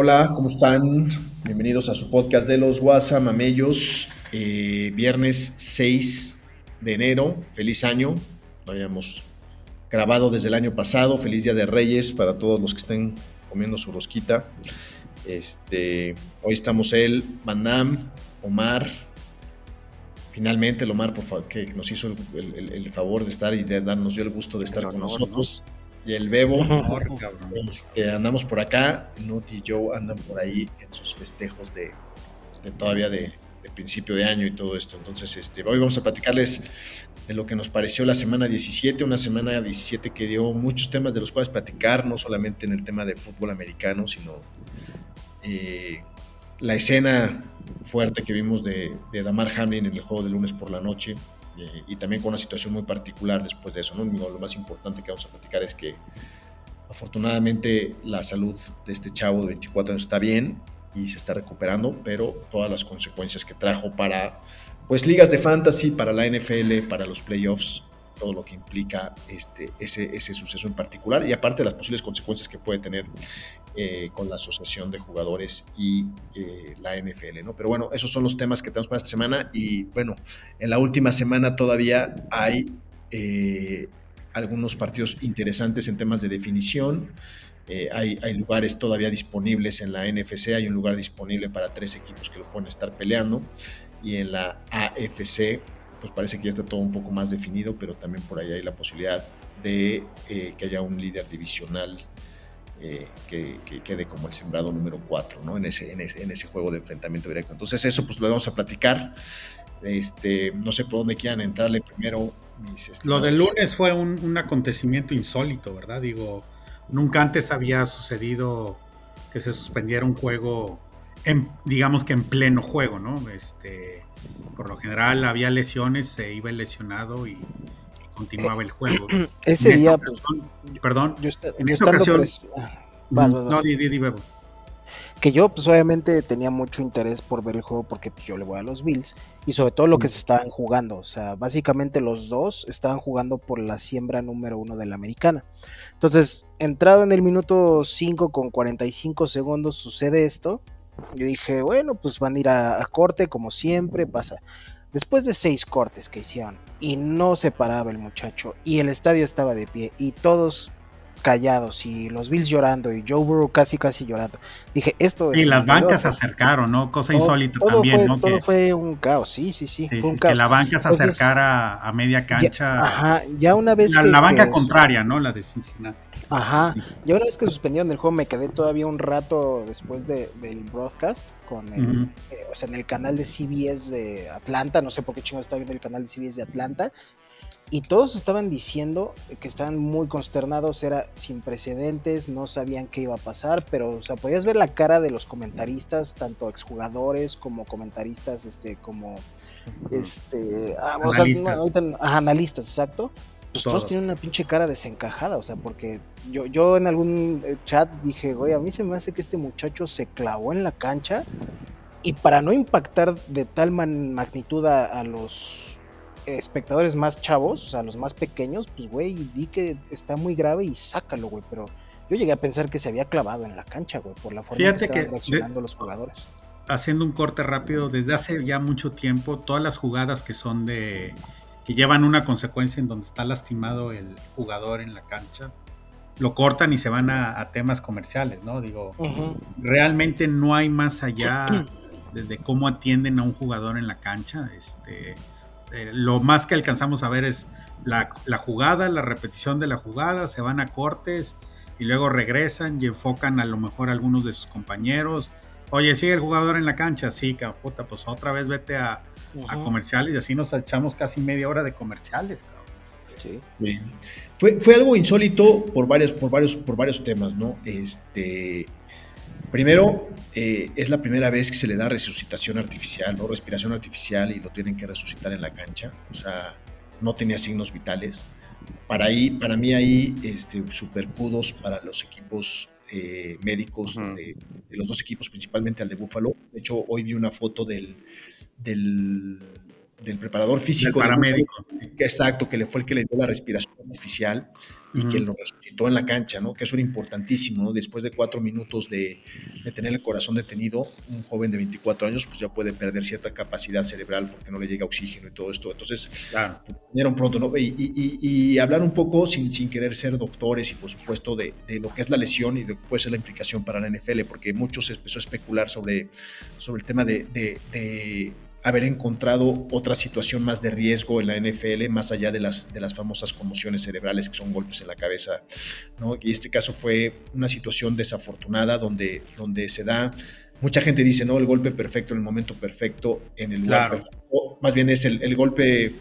Hola, ¿cómo están? Bienvenidos a su podcast de los Guasamamellos. Eh, viernes 6 de enero. Feliz año. Lo habíamos grabado desde el año pasado. Feliz Día de Reyes para todos los que estén comiendo su rosquita. Este, hoy estamos él, Manam, Omar. Finalmente, el Omar, por favor, que nos hizo el, el- el favor de estar y de darnos dio el gusto de estar con nosotros. Y el Bebo. Este, andamos por acá, Nut y Joe andan por ahí en sus festejos de, de todavía de, de principio de año y todo esto. Entonces, este, hoy vamos a platicarles de lo que nos pareció la semana 17, una semana 17 que dio muchos temas de los cuales platicar, no solamente en el tema de fútbol americano, sino eh, la escena fuerte que vimos de, de Damar Hamlin en el juego de lunes por la noche. Eh, y también con una situación muy particular después de eso, ¿no? Lo más importante que vamos a platicar es que Afortunadamente la salud de este chavo de 24 años está bien y se está recuperando, pero todas las consecuencias que trajo para pues ligas de fantasy, para la NFL, para los playoffs, todo lo que implica este, ese, ese suceso en particular y aparte las posibles consecuencias que puede tener eh, con la asociación de jugadores y eh, la NFL, ¿no? Pero bueno, esos son los temas que tenemos para esta semana y bueno, en la última semana todavía hay eh, algunos partidos interesantes en temas de definición. Hay, lugares todavía disponibles en la NFC, hay un lugar disponible para tres equipos que lo pueden estar peleando. Y en la AFC, pues parece que ya está todo un poco más definido, pero también por ahí hay la posibilidad de que haya un líder divisional eh, que, que, quede como el sembrado número 4 ¿no? en, ese, en, ese, en ese juego de enfrentamiento directo. Entonces eso pues lo vamos a platicar. Este, no sé por dónde quieran entrarle primero. Mis Lo del lunes fue un, un, acontecimiento insólito, ¿verdad? Digo, nunca antes había sucedido que se suspendiera un juego, en, digamos que en pleno juego, ¿no? Este, por lo general había lesiones, se iba lesionado y continuaba el juego. Ese día, ocasión, pues, perdón, yo, está, en yo esta ocasión, pres... ah, vas, vas, vas. no, di, di, di, que yo pues obviamente tenía mucho interés por ver el juego porque pues, yo le voy a los Bills y sobre todo lo que se estaban jugando, o sea, básicamente los dos estaban jugando por la siembra número uno de la americana. Entonces, entrado en el minuto 5 con 45 segundos sucede esto, yo dije, bueno, pues van a ir a, a corte como siempre pasa. Después de seis cortes que hicieron y no se paraba el muchacho y el estadio estaba de pie y todos callados y los Bills llorando y Joe Burrow casi casi llorando. Dije, esto es... Y las bancas se acercaron, ¿no? Cosa todo, insólita todo también, fue, ¿no? Todo que, fue un caos, sí, sí, sí, sí fue un caos. Que la banca se Entonces, acercara a media cancha. Ya, ajá, ya una vez la, que... La banca que, contraria, ¿no? La de Cincinnati. Ajá, ya una vez que suspendieron el juego me quedé todavía un rato después de, del broadcast con el, uh -huh. eh, o sea, en el canal de CBS de Atlanta, no sé por qué chingo estaba viendo el canal de CBS de Atlanta, y todos estaban diciendo que estaban muy consternados, era sin precedentes, no sabían qué iba a pasar, pero o sea, podías ver la cara de los comentaristas, tanto exjugadores como comentaristas, este, como este, ah, o sea, no, ahorita, ah, analistas, exacto. Pues todos. tienen una pinche cara desencajada, o sea, porque yo, yo en algún eh, chat dije, güey, a mí se me hace que este muchacho se clavó en la cancha y para no impactar de tal man magnitud a, a los espectadores más chavos, o sea, los más pequeños, pues, güey, di que está muy grave y sácalo, güey, pero yo llegué a pensar que se había clavado en la cancha, güey, por la forma Fíjate en que estaban que reaccionando de, los jugadores. Haciendo un corte rápido, desde hace ya mucho tiempo, todas las jugadas que son de que llevan una consecuencia en donde está lastimado el jugador en la cancha, lo cortan y se van a, a temas comerciales, ¿no? Digo, uh -huh. realmente no hay más allá de, de, cómo atienden a un jugador en la cancha. Este, eh, lo más que alcanzamos a ver es la, la, jugada, la repetición de la jugada, se van a cortes y luego regresan y enfocan a lo mejor a algunos de sus compañeros. Oye, sigue el jugador en la cancha, sí, puta, pues otra vez vete a, uh -huh. a comerciales y así nos echamos casi media hora de comerciales, cabrón. Sí. Fue, fue algo insólito por varios, por varios, por varios temas, ¿no? Este, primero, eh, es la primera vez que se le da resucitación artificial, ¿no? Respiración artificial y lo tienen que resucitar en la cancha. O sea, no tenía signos vitales. Para, ahí, para mí ahí, este, super kudos para los equipos eh, médicos de, los dos equipos, principalmente al de Buffalo. De hecho, hoy vi una foto del, del, preparador físico. Del paramédico. que, exacto, que le fue el que le dio la respiración artificial y que lo en la cancha, ¿no? Que eso era importantísimo, ¿no? Después de cuatro minutos de, tener el corazón detenido, un joven de 24 años pues ya puede perder cierta capacidad cerebral porque no le llega oxígeno y todo esto. Entonces, claro. un pronto, ¿no? Y, hablar un poco sin, sin querer ser doctores y por supuesto de, lo que es la lesión y de lo que puede ser la implicación para la NFL, porque muchos se empezó a especular sobre, sobre el tema de haber encontrado otra situación más de riesgo en la NFL, más allá de las, de las famosas conmociones cerebrales, que son golpes en la cabeza. ¿no? Y este caso fue una situación desafortunada donde, donde se da, mucha gente dice, no, el golpe perfecto en el momento perfecto, en el lugar perfecto. Más bien es el, golpe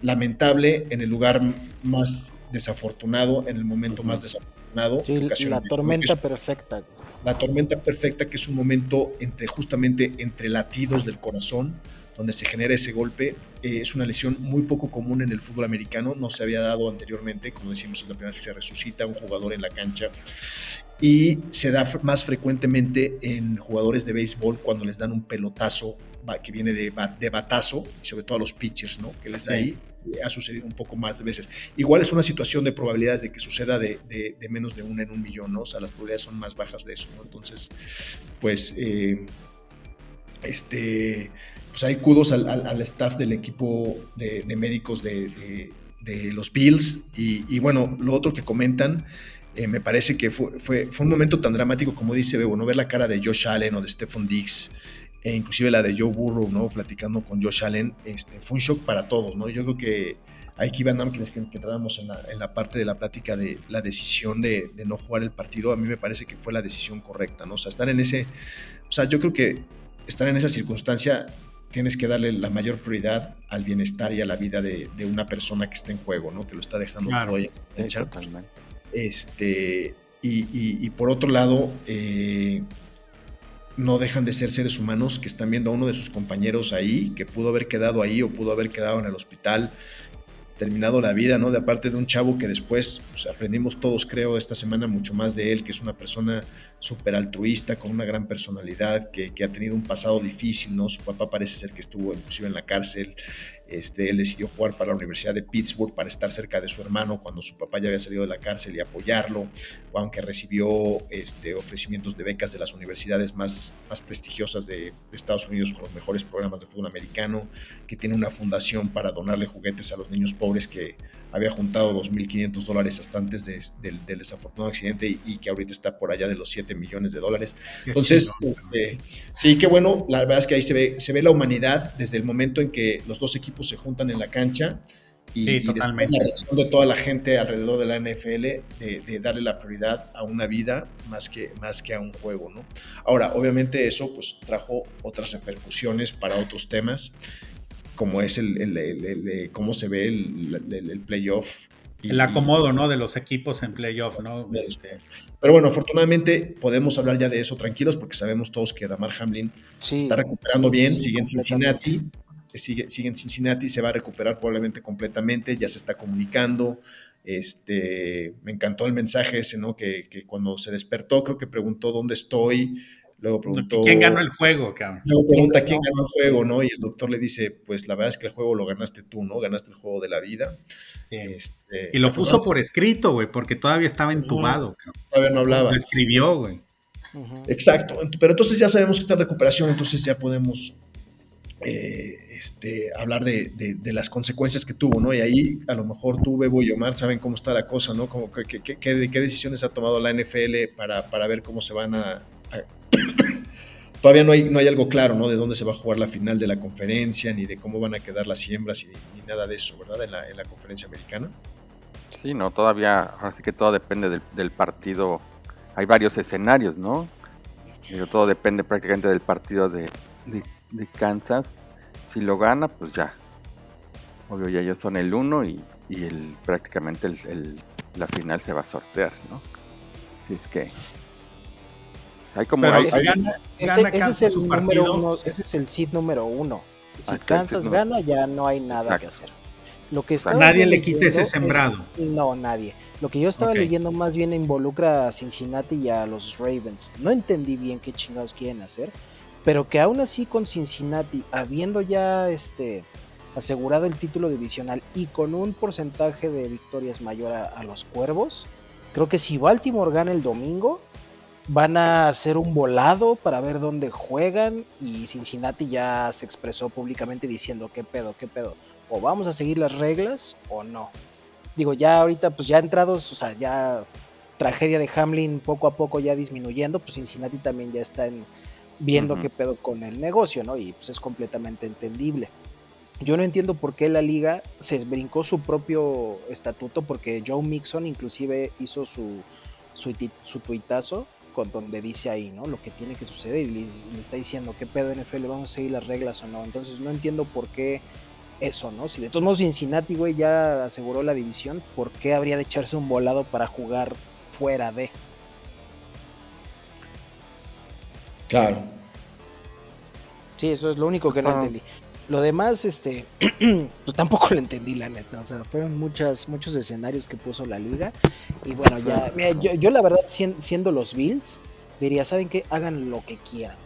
lamentable en el lugar más desafortunado, en el momento más desafortunado. la tormenta perfecta la tormenta perfecta, que es un momento entre justamente entre latidos del corazón, donde se genera ese golpe. Eh, es una lesión muy poco común en el fútbol americano, no se había dado anteriormente, como decimos, es la primera vez que se resucita un jugador en la cancha. Y se da más frecuentemente en jugadores de béisbol cuando les dan un pelotazo que viene de, de batazo, y sobre todo a los pitchers, ¿no? Que les da ahí ha sucedido un poco más de veces. Igual es una situación de probabilidades de que suceda de, de, menos de una en un millón, ¿no? O sea, las probabilidades son más bajas de eso, ¿no? Entonces, pues, eh, este, pues hay kudos al, al, staff del equipo de, médicos de, los Bills y, bueno, lo otro que comentan. Eh, me parece que fue, fue, fue, un momento tan dramático como dice Bebo, no ver la cara de Josh Allen o de Stephon Diggs, e inclusive la de Joe Burrow, ¿no? Platicando con Josh Allen, este, fue un shock para todos, ¿no? Yo creo que aquí Van Damme, que, que entrábamos en la, en la, parte de la plática de la decisión de, de, no jugar el partido, a mí me parece que fue la decisión correcta, ¿no? O sea, estar en ese, o sea, yo creo que estar en esa circunstancia tienes que darle la mayor prioridad al bienestar y a la vida de, de una persona que está en juego, ¿no? Que lo está dejando todo ahí. Este, y, y, y, por otro lado, eh, no dejan de ser seres humanos que están viendo a uno de sus compañeros ahí, que pudo haber quedado ahí o pudo haber quedado en el hospital, terminado la vida, ¿no? De aparte de un chavo que después pues, aprendimos todos, creo, esta semana mucho más de él, que es una persona súper altruista, con una gran personalidad, que, que, ha tenido un pasado difícil, ¿no? Su papá parece ser que estuvo inclusive en la cárcel, este, él decidió jugar para la Universidad de Pittsburgh para estar cerca de su hermano cuando su papá ya había salido de la cárcel y apoyarlo, aunque recibió este, ofrecimientos de becas de las universidades más, más prestigiosas de Estados Unidos con los mejores programas de fútbol americano, que tiene una fundación para donarle juguetes a los niños pobres que había juntado 2.500 dólares hasta antes del, desafortunado accidente y, que ahorita está por allá de los 7 millones de dólares. Entonces, este, sí, qué bueno, la verdad es que ahí se ve, se ve la humanidad desde el momento en que los dos equipos se juntan en la cancha y, y la reacción de toda la gente alrededor de la NFL de, darle la prioridad a una vida más que, más que a un juego, ¿no? Ahora, obviamente eso pues trajo otras repercusiones para otros temas como es el, eh, cómo se ve el, playoff. el acomodo, ¿no? De los equipos en playoff, ¿no? Este, Pero bueno, afortunadamente podemos hablar ya de eso tranquilos porque sabemos todos que Damar Hamlin se está recuperando bien, sigue en Cincinnati, sigue, sigue en Cincinnati, se va a recuperar probablemente completamente, ya se está comunicando. Este, me encantó el mensaje ese, ¿no? Que, que cuando se despertó, creo que preguntó dónde estoy, Luego preguntó. ¿Quién ganó el juego, cabrón? Luego pregunta quién ganó el juego, ¿no? Y el doctor le dice: Pues la verdad es que el juego lo ganaste tú, ¿no? Ganaste el juego de la vida. Este, y lo puso por escrito, güey, porque todavía estaba entubado. Cabrón. Todavía no hablaba. Lo escribió, güey. Exacto. Pero entonces ya sabemos que está en recuperación, entonces ya podemos eh, este, hablar de, las consecuencias que tuvo, ¿no? Y ahí a lo mejor tú, Bebo y Omar saben cómo está la cosa, ¿no? Como que, qué decisiones ha tomado la NFL para, para ver cómo se van a todavía no hay, no hay algo claro, ¿no? De dónde se va a jugar la final de la conferencia, ni de cómo van a quedar las siembras, ni nada de eso, ¿verdad? En la, en la, conferencia americana. Sí, no, todavía, así que todo depende del, partido. Hay varios escenarios, ¿no? Pero todo depende prácticamente del partido de, Kansas. Si lo gana, pues ya. Obvio, ya ellos son el uno y, y el, prácticamente el, la final se va a sortear, ¿no? Si es que hay como ese, es el número uno, ese es el seed número uno. Si Kansas gana, ya no hay nada que hacer. Lo que nadie le quite ese sembrado. no, nadie. Lo que yo estaba leyendo más bien involucra a Cincinnati y a los Ravens. No entendí bien qué chingados quieren hacer, pero que aún así con Cincinnati, habiendo ya este asegurado el título divisional y con un porcentaje de victorias mayor a, los Cuervos, creo que si Baltimore gana el domingo, van a hacer un volado para ver dónde juegan y Cincinnati ya se expresó públicamente diciendo qué pedo, qué pedo, o vamos a seguir las reglas o no. Digo, ya ahorita pues ya entrados, o sea, ya tragedia de Hamlin poco a poco ya disminuyendo, pues Cincinnati también ya está viendo qué pedo con el negocio, ¿no? Y pues es completamente entendible. Yo no entiendo por qué la liga se brincó su propio estatuto, porque Joe Mixon inclusive hizo su, su, su tuitazo con donde dice ahí, ¿no? Lo que tiene que suceder y le, está diciendo qué pedo NFL, vamos a seguir las reglas o no. Entonces no entiendo por qué eso, ¿no? Si de todos modos Cincinnati, güey, ya aseguró la división, ¿por qué habría de echarse un volado para jugar fuera de? Claro. Sí, eso es lo único que no entendí. Lo demás, este, pues tampoco lo entendí, la neta. O sea, fueron muchas, muchos escenarios que puso la liga. Y bueno, ya, yo, la verdad, siendo los Bills, diría, ¿saben qué? Hagan lo que quieran,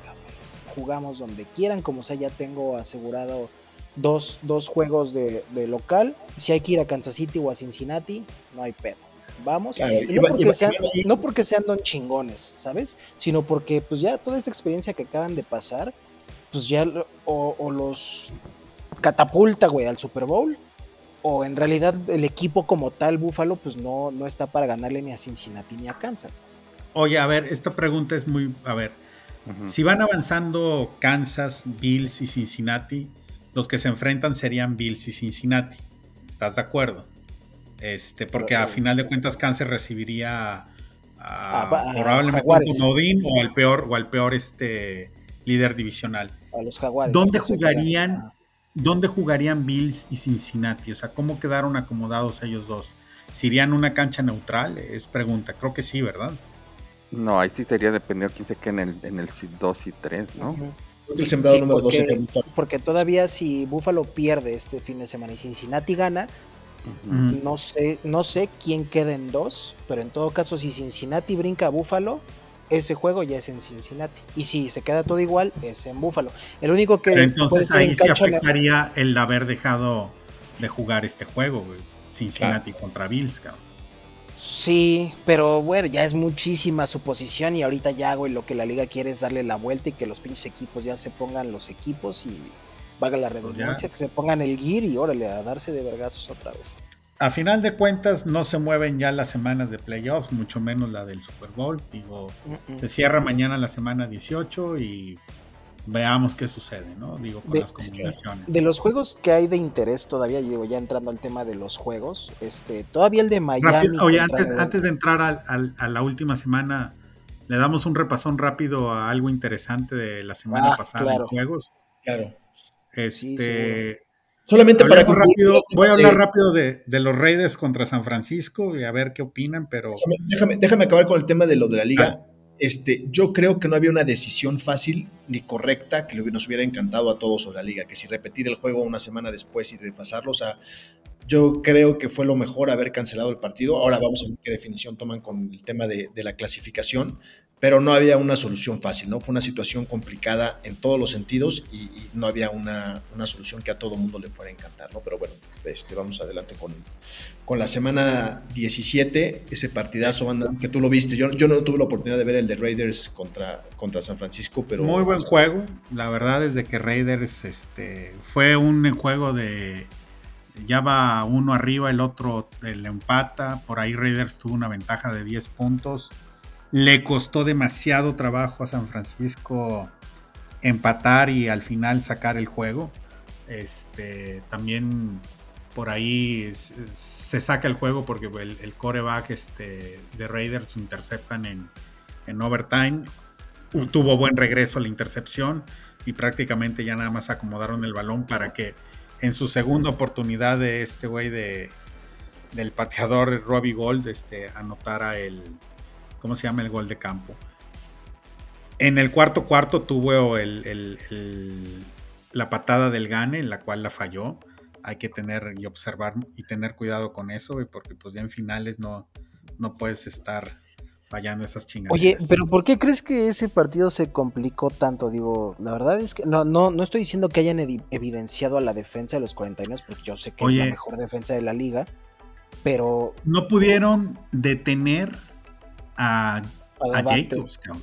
Jugamos donde quieran, como sea, ya tengo asegurado dos, dos juegos de, local. Si hay que ir a Kansas City o a Cincinnati, no hay pedo. Vamos. no, porque sean, no porque sean don chingones, ¿sabes? Sino porque pues ya toda esta experiencia que acaban de pasar pues ya o, los catapulta, güey, al Super Bowl, o en realidad el equipo como tal, Buffalo, pues no, no está para ganarle ni a Cincinnati ni a Kansas. Oye, a ver, esta pregunta es muy, a ver, si van avanzando Kansas, Bills y Cincinnati, los que se enfrentan serían Bills y Cincinnati. ¿Estás de acuerdo? Este, porque a final de cuentas Kansas recibiría a, probablemente a Odin o al peor, o al peor este líder divisional. A los Jaguares. ¿Dónde jugarían, ¿Dónde jugarían Bills y Cincinnati? O sea, ¿cómo quedaron acomodados ellos dos? ¿Serían una cancha neutral? Es pregunta. Creo que sí, ¿verdad? No, ahí sí sería dependiendo quién se quede en el, en el 2 y 3, ¿no? El sembrado número porque, 2 porque todavía si Buffalo pierde este fin de semana y Cincinnati gana, no sé, no sé quién queda en dos, pero en todo caso si Cincinnati brinca a Buffalo, ese juego ya es en Cincinnati. Y si se queda todo igual, es en Buffalo. El único que. entonces ahí se afectaría el haber dejado de jugar este juego, Cincinnati contra Bills, cabrón. Sí, pero bueno, ya es muchísima suposición y ahorita ya, güey, lo que la liga quiere es darle la vuelta y que los pinches equipos ya se pongan los equipos y vaga la pues redundancia, que se pongan el gear y órale, a darse de vergazos otra vez a final de cuentas no se mueven ya las semanas de playoffs, mucho menos la del Super Bowl. Digo, se cierra mañana la semana 18 y veamos qué sucede, ¿no? Digo, con las combinaciones. De los juegos que hay de interés todavía, digo, ya entrando al tema de los juegos, este, todavía el de Miami. oye, antes, de entrar a la última semana, le damos un repasón rápido a algo interesante de la semana ah, pasada en juegos. Claro. Este, Solamente para rápido, voy a hablar rápido de, los Raiders contra San Francisco y a ver qué opinan, pero déjame, déjame acabar con el tema de lo de la liga. Ah. Este, yo creo que no había una decisión fácil ni correcta que nos hubiera encantado a todos sobre la liga, que si repetir el juego una semana después y refasarlo, o sea, yo creo que fue lo mejor haber cancelado el partido. Ahora vamos a ver qué definición toman con el tema de, de la clasificación, pero no había una solución fácil, ¿no? Fue una situación complicada en todos los sentidos y, no había una, solución que a todo mundo le fuera a encantar, ¿no? Pero bueno, este, vamos adelante con, con la semana 17, ese partidazo, que tú lo viste. Yo, yo no tuve la oportunidad de ver el de Raiders contra, contra San Francisco, pero... Muy buen juego, la verdad es de que Raiders este, fue un juego de... Ya va uno arriba, el otro el empata, por ahí Raiders tuvo una ventaja de 10 puntos le costó demasiado trabajo a San Francisco empatar y al final sacar el juego. Este, también por ahí se saca el juego porque el, coreback este, de Raiders interceptan en, en overtime. Tuvo buen regreso la intercepción y prácticamente ya nada más acomodaron el balón para que en su segunda oportunidad de este güey de, del pateador Robbie Gold este, anotara el, ¿cómo se llama? El gol de campo. En el cuarto cuarto tuvo el, la patada del Gane, en la cual la falló. Hay que tener y observar y tener cuidado con eso, porque pues ya en finales no, no puedes estar fallando esas chingadas. Oye, pero ¿por qué crees que ese partido se complicó tanto? Digo, la verdad es que no, no, no estoy diciendo que hayan evidenciado a la defensa de los 49, porque yo sé que es la mejor defensa de la liga, pero... No pudieron detener a, a, Jacobs, cabrón.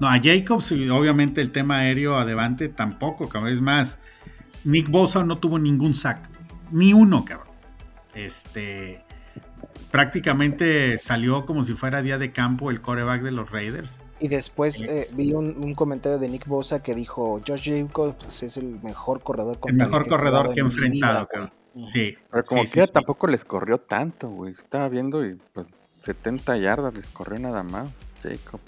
No, a Jacobs, obviamente el tema aéreo a Devante tampoco, cabrón. Es más, Nick Bosa no tuvo ningún sack, ni uno, cabrón. Este, prácticamente salió como si fuera día de campo el coreback de los Raiders. Y después eh, vi un, comentario de Nick Bosa que dijo, Josh Jacobs es el mejor corredor. El mejor corredor que he enfrentado, cabrón. Sí. Pero como que tampoco les corrió tanto, güey. Estaba viendo y pues 70 yardas les corrió nada más, Jacob.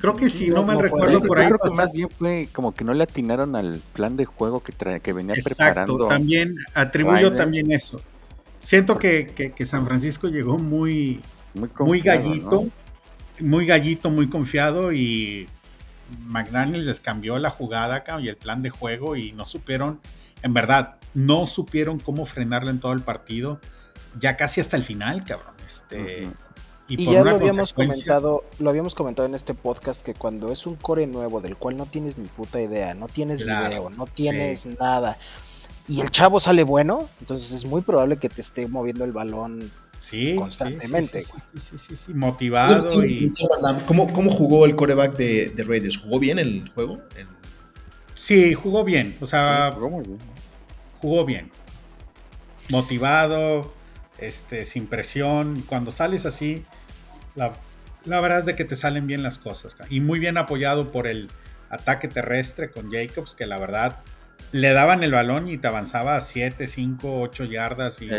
Creo que si no, mal recuerdo por ahí. Creo que más bien fue como que no le atinaron al plan de juego que, que venía Exacto, También atribuyo también eso. Siento que, San Francisco llegó muy, muy, gallito, muy gallito, muy confiado y McDaniels les cambió la jugada y el plan de juego y no supieron, en verdad, no supieron cómo frenarlo en todo el partido, ya casi hasta el final, cabrón. Este, Y, ya lo habíamos comentado, lo habíamos comentado en este podcast que cuando es un core nuevo del cual no tienes ni puta idea, no tienes video, no tienes nada, y el chavo sale bueno, entonces es muy probable que te esté moviendo el balón sí, constantemente. Sí, sí, sí, motivado. Y, ¿Cómo, jugó el coreback de, Raiders? ¿Jugó bien el juego? Sí, jugó bien. O sea, jugó bien. Motivado, este, sin presión. Y cuando sales así, la, la verdad es de que te salen bien las cosas. Y muy bien apoyado por el ataque terrestre con Jacobs, que la verdad le daban el balón y te avanzaba a 7, 5, 8 yardas y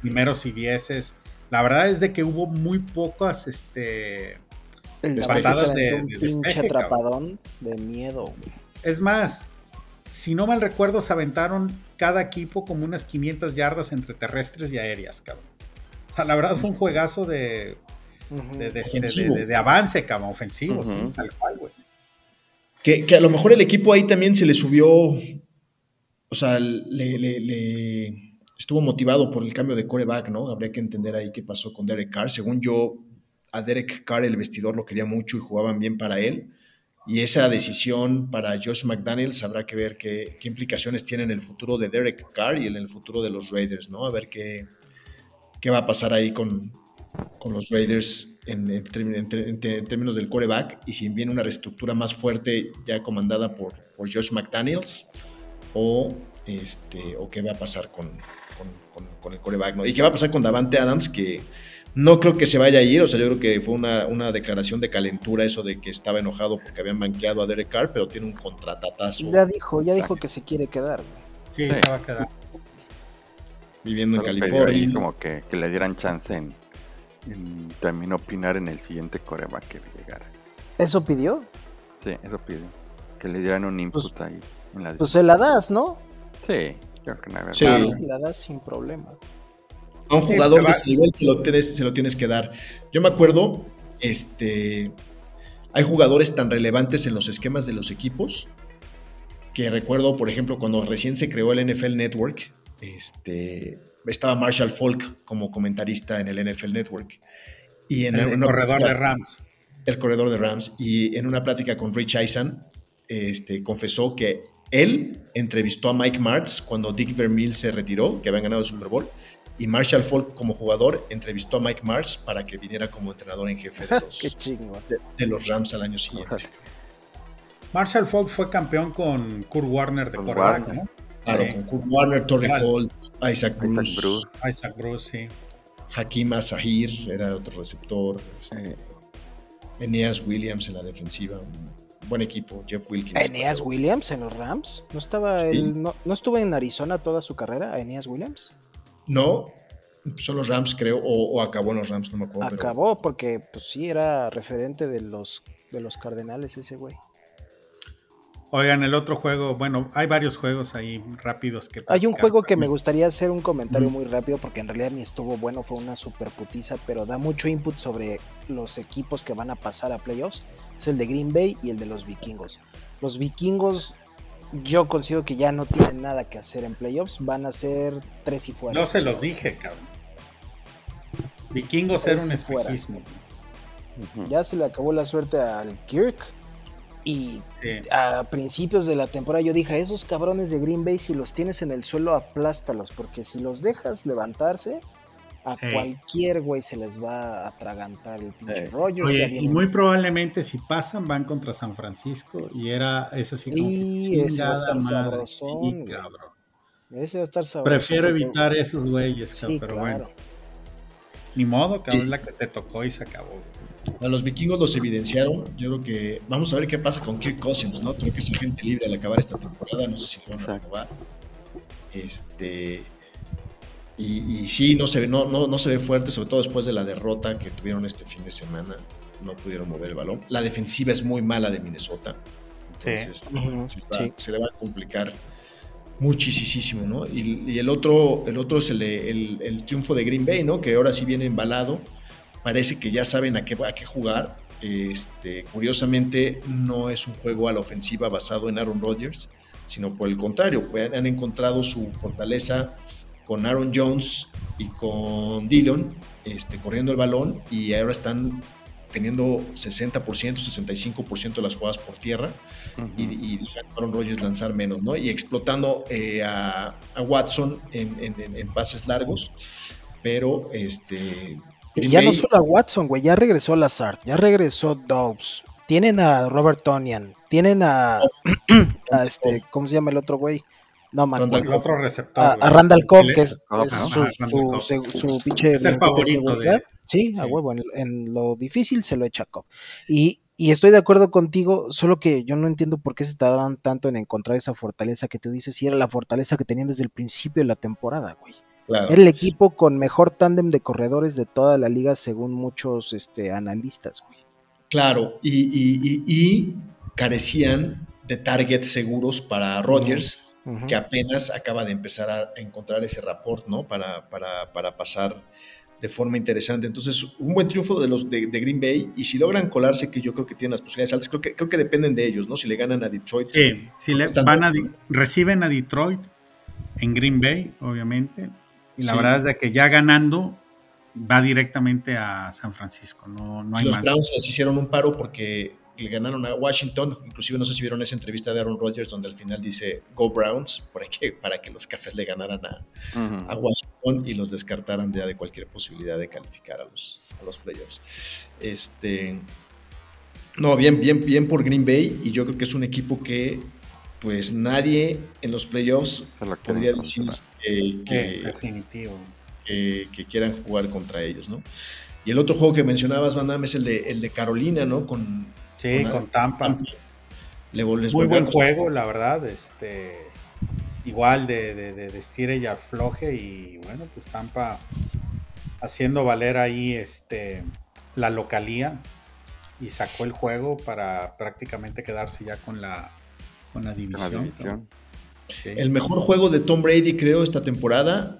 primeros y dieces. La verdad es de que hubo muy pocas este, patadas de, un pinche atrapadón de miedo. Es más, si no mal recuerdo, se aventaron cada equipo como unas 500 yardas entre terrestres y aéreas, cabrón. O sea, la verdad fue un juegazo de, este, de, avance, cabrón, ofensivo, tal cual, güey. Que, que, a lo mejor el equipo ahí también se le subió o sea, le, estuvo motivado por el cambio de coreback, ¿no? Habría que entender ahí qué pasó con Derek Carr. Según yo, a Derek Carr el vestidor lo quería mucho y jugaban bien para él. Y esa decisión para Josh McDaniels habrá que ver qué, implicaciones tiene en el futuro de Derek Carr y en el futuro de los Raiders, ¿no? A ver qué, qué va a pasar ahí con, con los Raiders en, en, términos del coreback y si viene una reestructura más fuerte ya comandada por, por Josh McDaniels o, este, o qué va a pasar con, con, el coreback. ¿no? Y qué va a pasar con Davante Adams, que no creo que se vaya a ir. O sea, yo creo que fue una, una declaración de calentura eso de que estaba enojado porque habían banqueado a Derek Carr, pero tiene un contratatazo. Ya dijo, ya dijo que se quiere quedar. Sí, se va a quedar. Viviendo en California. como que, que, le dieran chance en, también opinar en el siguiente coreback que llegara. ¿Eso pidió? Sí, eso pidió. Que le dieran un input pues, ahí. Pues se la das, ¿no? Sí, creo que no sí. Se la das sin problema. A un jugador de ese nivel se lo, tienes, se lo tienes que dar. Yo me acuerdo, este, hay jugadores tan relevantes en los esquemas de los equipos que recuerdo, por ejemplo, cuando recién se creó el NFL Network, este, estaba Marshall Falk como comentarista en el NFL Network. Y en el, corredor de Rams. El corredor de Rams. Y en una plática con Rich Eisen, este, confesó que él entrevistó a Mike Martz cuando Dick Vermeil se retiró, que habían ganado el Super Bowl, y Marshall Falk como jugador entrevistó a Mike Martz para que viniera como entrenador en jefe de los, Rams al año siguiente. Marshall Falk fue campeón con Kurt Warner de Correa, ¿no? Claro, con Kurt Warner, Torrey Holt, Isaac Bruce. Isaac Bruce, sí. Hakim Azahir era otro receptor. Este, Eneas Williams en la defensiva buen equipo, Jeff Wilkins. ¿Eneas Williams en los Rams? ¿No estaba no, estuvo en Arizona toda su carrera, Eneas Williams? No, son los Rams, creo, o, acabó en los Rams, no me acuerdo. Acabó porque, pues sí, era referente de los, de los Cardenales ese güey. Oigan, el otro juego, bueno, hay varios juegos ahí rápidos que... Hay un juego que me gustaría hacer un comentario muy rápido porque en realidad ni estuvo bueno, fue una super putiza, pero da mucho input sobre los equipos que van a pasar a playoffs. Es el de Green Bay y el de los vikingos. Los vikingos yo considero que ya no tienen nada que hacer en playoffs, van a ser tres y fuera. No se los dije, cabrón. Vikingos era un espejismo. Ya se le acabó la suerte al Kirk y a principios de la temporada yo dije, esos cabrones de Green Bay, si los tienes en el suelo, aplástalos, porque si los dejas levantarse, a cualquier güey se les va a atragantar el pinche rollo. y muy probablemente si pasan van contra San Francisco y era eso sí como y ese va a estar sabrosón. Ese va a estar sabrosón. Prefiero evitar esos güeyes, pero bueno. Ni modo, cabrón, la que te tocó y se acabó. A los vikingos los evidenciaron. Yo creo que vamos a ver qué pasa con Kirk Cousins, ¿no? Creo que es agente libre al acabar esta temporada. No sé si lo van a acabar. Este. Y, sí, no se, ve, no, no, no se ve fuerte, sobre todo después de la derrota que tuvieron este fin de semana. No pudieron mover el balón. La defensiva es muy mala de Minnesota. Entonces, se, le va a complicar muchísimo, ¿no? Y, el, otro, el otro es el, el, el, triunfo de Green Bay, ¿no? Que ahora sí viene embalado parece que ya saben a qué, a qué jugar. Este, curiosamente, no es un juego a la ofensiva basado en Aaron Rodgers, sino por el contrario, han encontrado su fortaleza con Aaron Jones y con Dillon este, corriendo el balón y ahora están teniendo 60%, 65% de las jugadas por tierra y, y, a Aaron Rodgers lanzar menos, ¿no? Y explotando eh, a, Watson en, en, pases largos, pero este, y ya no solo a Watson, güey, ya regresó Lazard, ya regresó Dobbs. Tienen a Robert Tonian, tienen a, a este, ¿cómo se llama el otro güey? No, man, el otro receptor. A, Randall Cobb, que es, su, su, pinche. Es el favorito de, sí, a huevo. En, lo difícil se lo echa Cobb. Y, y, estoy de acuerdo contigo, solo que yo no entiendo por qué se tardaron tanto en encontrar esa fortaleza que tú dices, si era la fortaleza que tenían desde el principio de la temporada, güey. Era el equipo con mejor tándem de corredores de toda la liga, según muchos este, analistas, güey. Claro, y, carecían de targets seguros para Rodgers, que apenas acaba de empezar a encontrar ese rapport, ¿no? Para, para, pasar de forma interesante. Entonces, un buen triunfo de los de, Green Bay, y si logran colarse, que yo creo que tienen las posibilidades altas, creo que, creo que dependen de ellos, ¿no? Si le ganan a Detroit. Sí, si le van a, reciben a Detroit en Green Bay, obviamente, y la verdad es que ya ganando va directamente a San Francisco, no, no hay Los Browns les hicieron un paro porque le ganaron a Washington, inclusive no sé si vieron esa entrevista de Aaron Rodgers donde al final dice Go Browns, para que, para que los cafés le ganaran a, Washington y los descartaran de, de cualquier posibilidad de calificar a los, a los playoffs. Este, no, bien, bien, bien por Green Bay y yo creo que es un equipo que pues nadie en los playoffs podría decir que, quieran jugar contra ellos, ¿no? Y el otro juego que mencionabas, Van Damme, es el de, el de Carolina, ¿no? Con, sí, con, Tampa. Muy buen juego, la verdad. Este, igual de, de, de, estire y afloje. Y bueno, pues Tampa haciendo valer ahí este, la localía y sacó el juego para prácticamente quedarse ya con la, con la división. El mejor juego de Tom Brady, creo, esta temporada.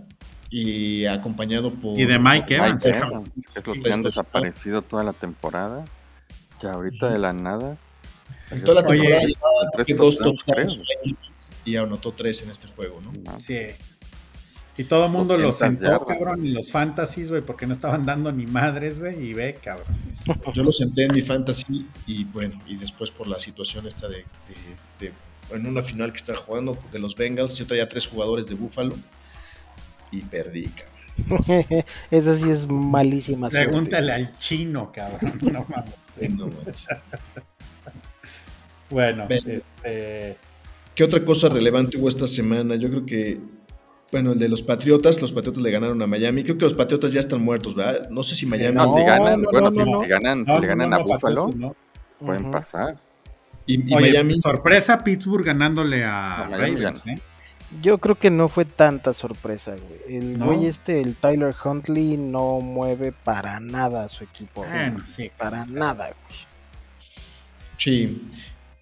Y acompañado por. Y de Mike Evans. es los que han desaparecido toda la temporada. Ya ahorita de la nada. En toda la temporada llevaba dos touchdowns y anotó tres en este juego, ¿no? Sí. Y todo el mundo los sentó, cabrón, en los fantasies, güey, porque no estaban dando ni madres, güey, y ve, cabrón. Yo lo senté en mi fantasy y bueno, y después por la situación esta de en una final que está jugando de los Bengals, yo traía tres jugadores de Buffalo y perdí, cabrón. Esa sí es malísima Pregúntale al chino, cabrón. No mames. bueno, este... ¿Qué otra cosa relevante hubo esta semana? Yo creo que, bueno, el de los Patriotas, los Patriotas le ganaron a Miami. Creo que los Patriotas ya están muertos, ¿verdad? No sé si Miami... No, si ganan, bueno, si, ganan, si le ganan a Buffalo, pueden pasar. Y, Miami. Sorpresa, Pittsburgh ganándole a, Ravens, ¿eh? Yo creo que no fue tanta sorpresa, güey. El güey este, el Tyler Huntley, no mueve para nada a su equipo. Bueno, sí. Para nada, güey. Sí.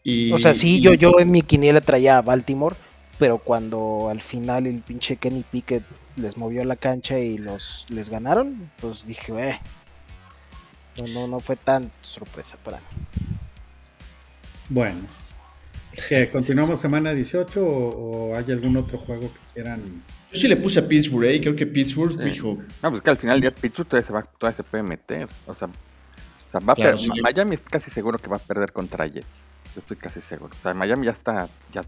Y, O sea, sí, y- yo, yo en mi quiniela traía a Baltimore, pero cuando al final el pinche Kenny Pickett les movió la cancha y los les ganaron, pues dije, eh, no, no, no fue tan sorpresa para mí. Bueno. ¿Que continuamos semana 18 o, o hay algún otro juego que quieran? Yo sí le puse a Pittsburgh, ¿eh? Creo que Pittsburgh Sí. dijo, No, pues que al final ya Pittsburgh todavía se, va, todavía se puede meter. O sea, o sea, va a Claro, per- sí. Ma- Miami es casi seguro que va a perder contra Jets. Yo estoy casi seguro. O sea, Miami ya está, ya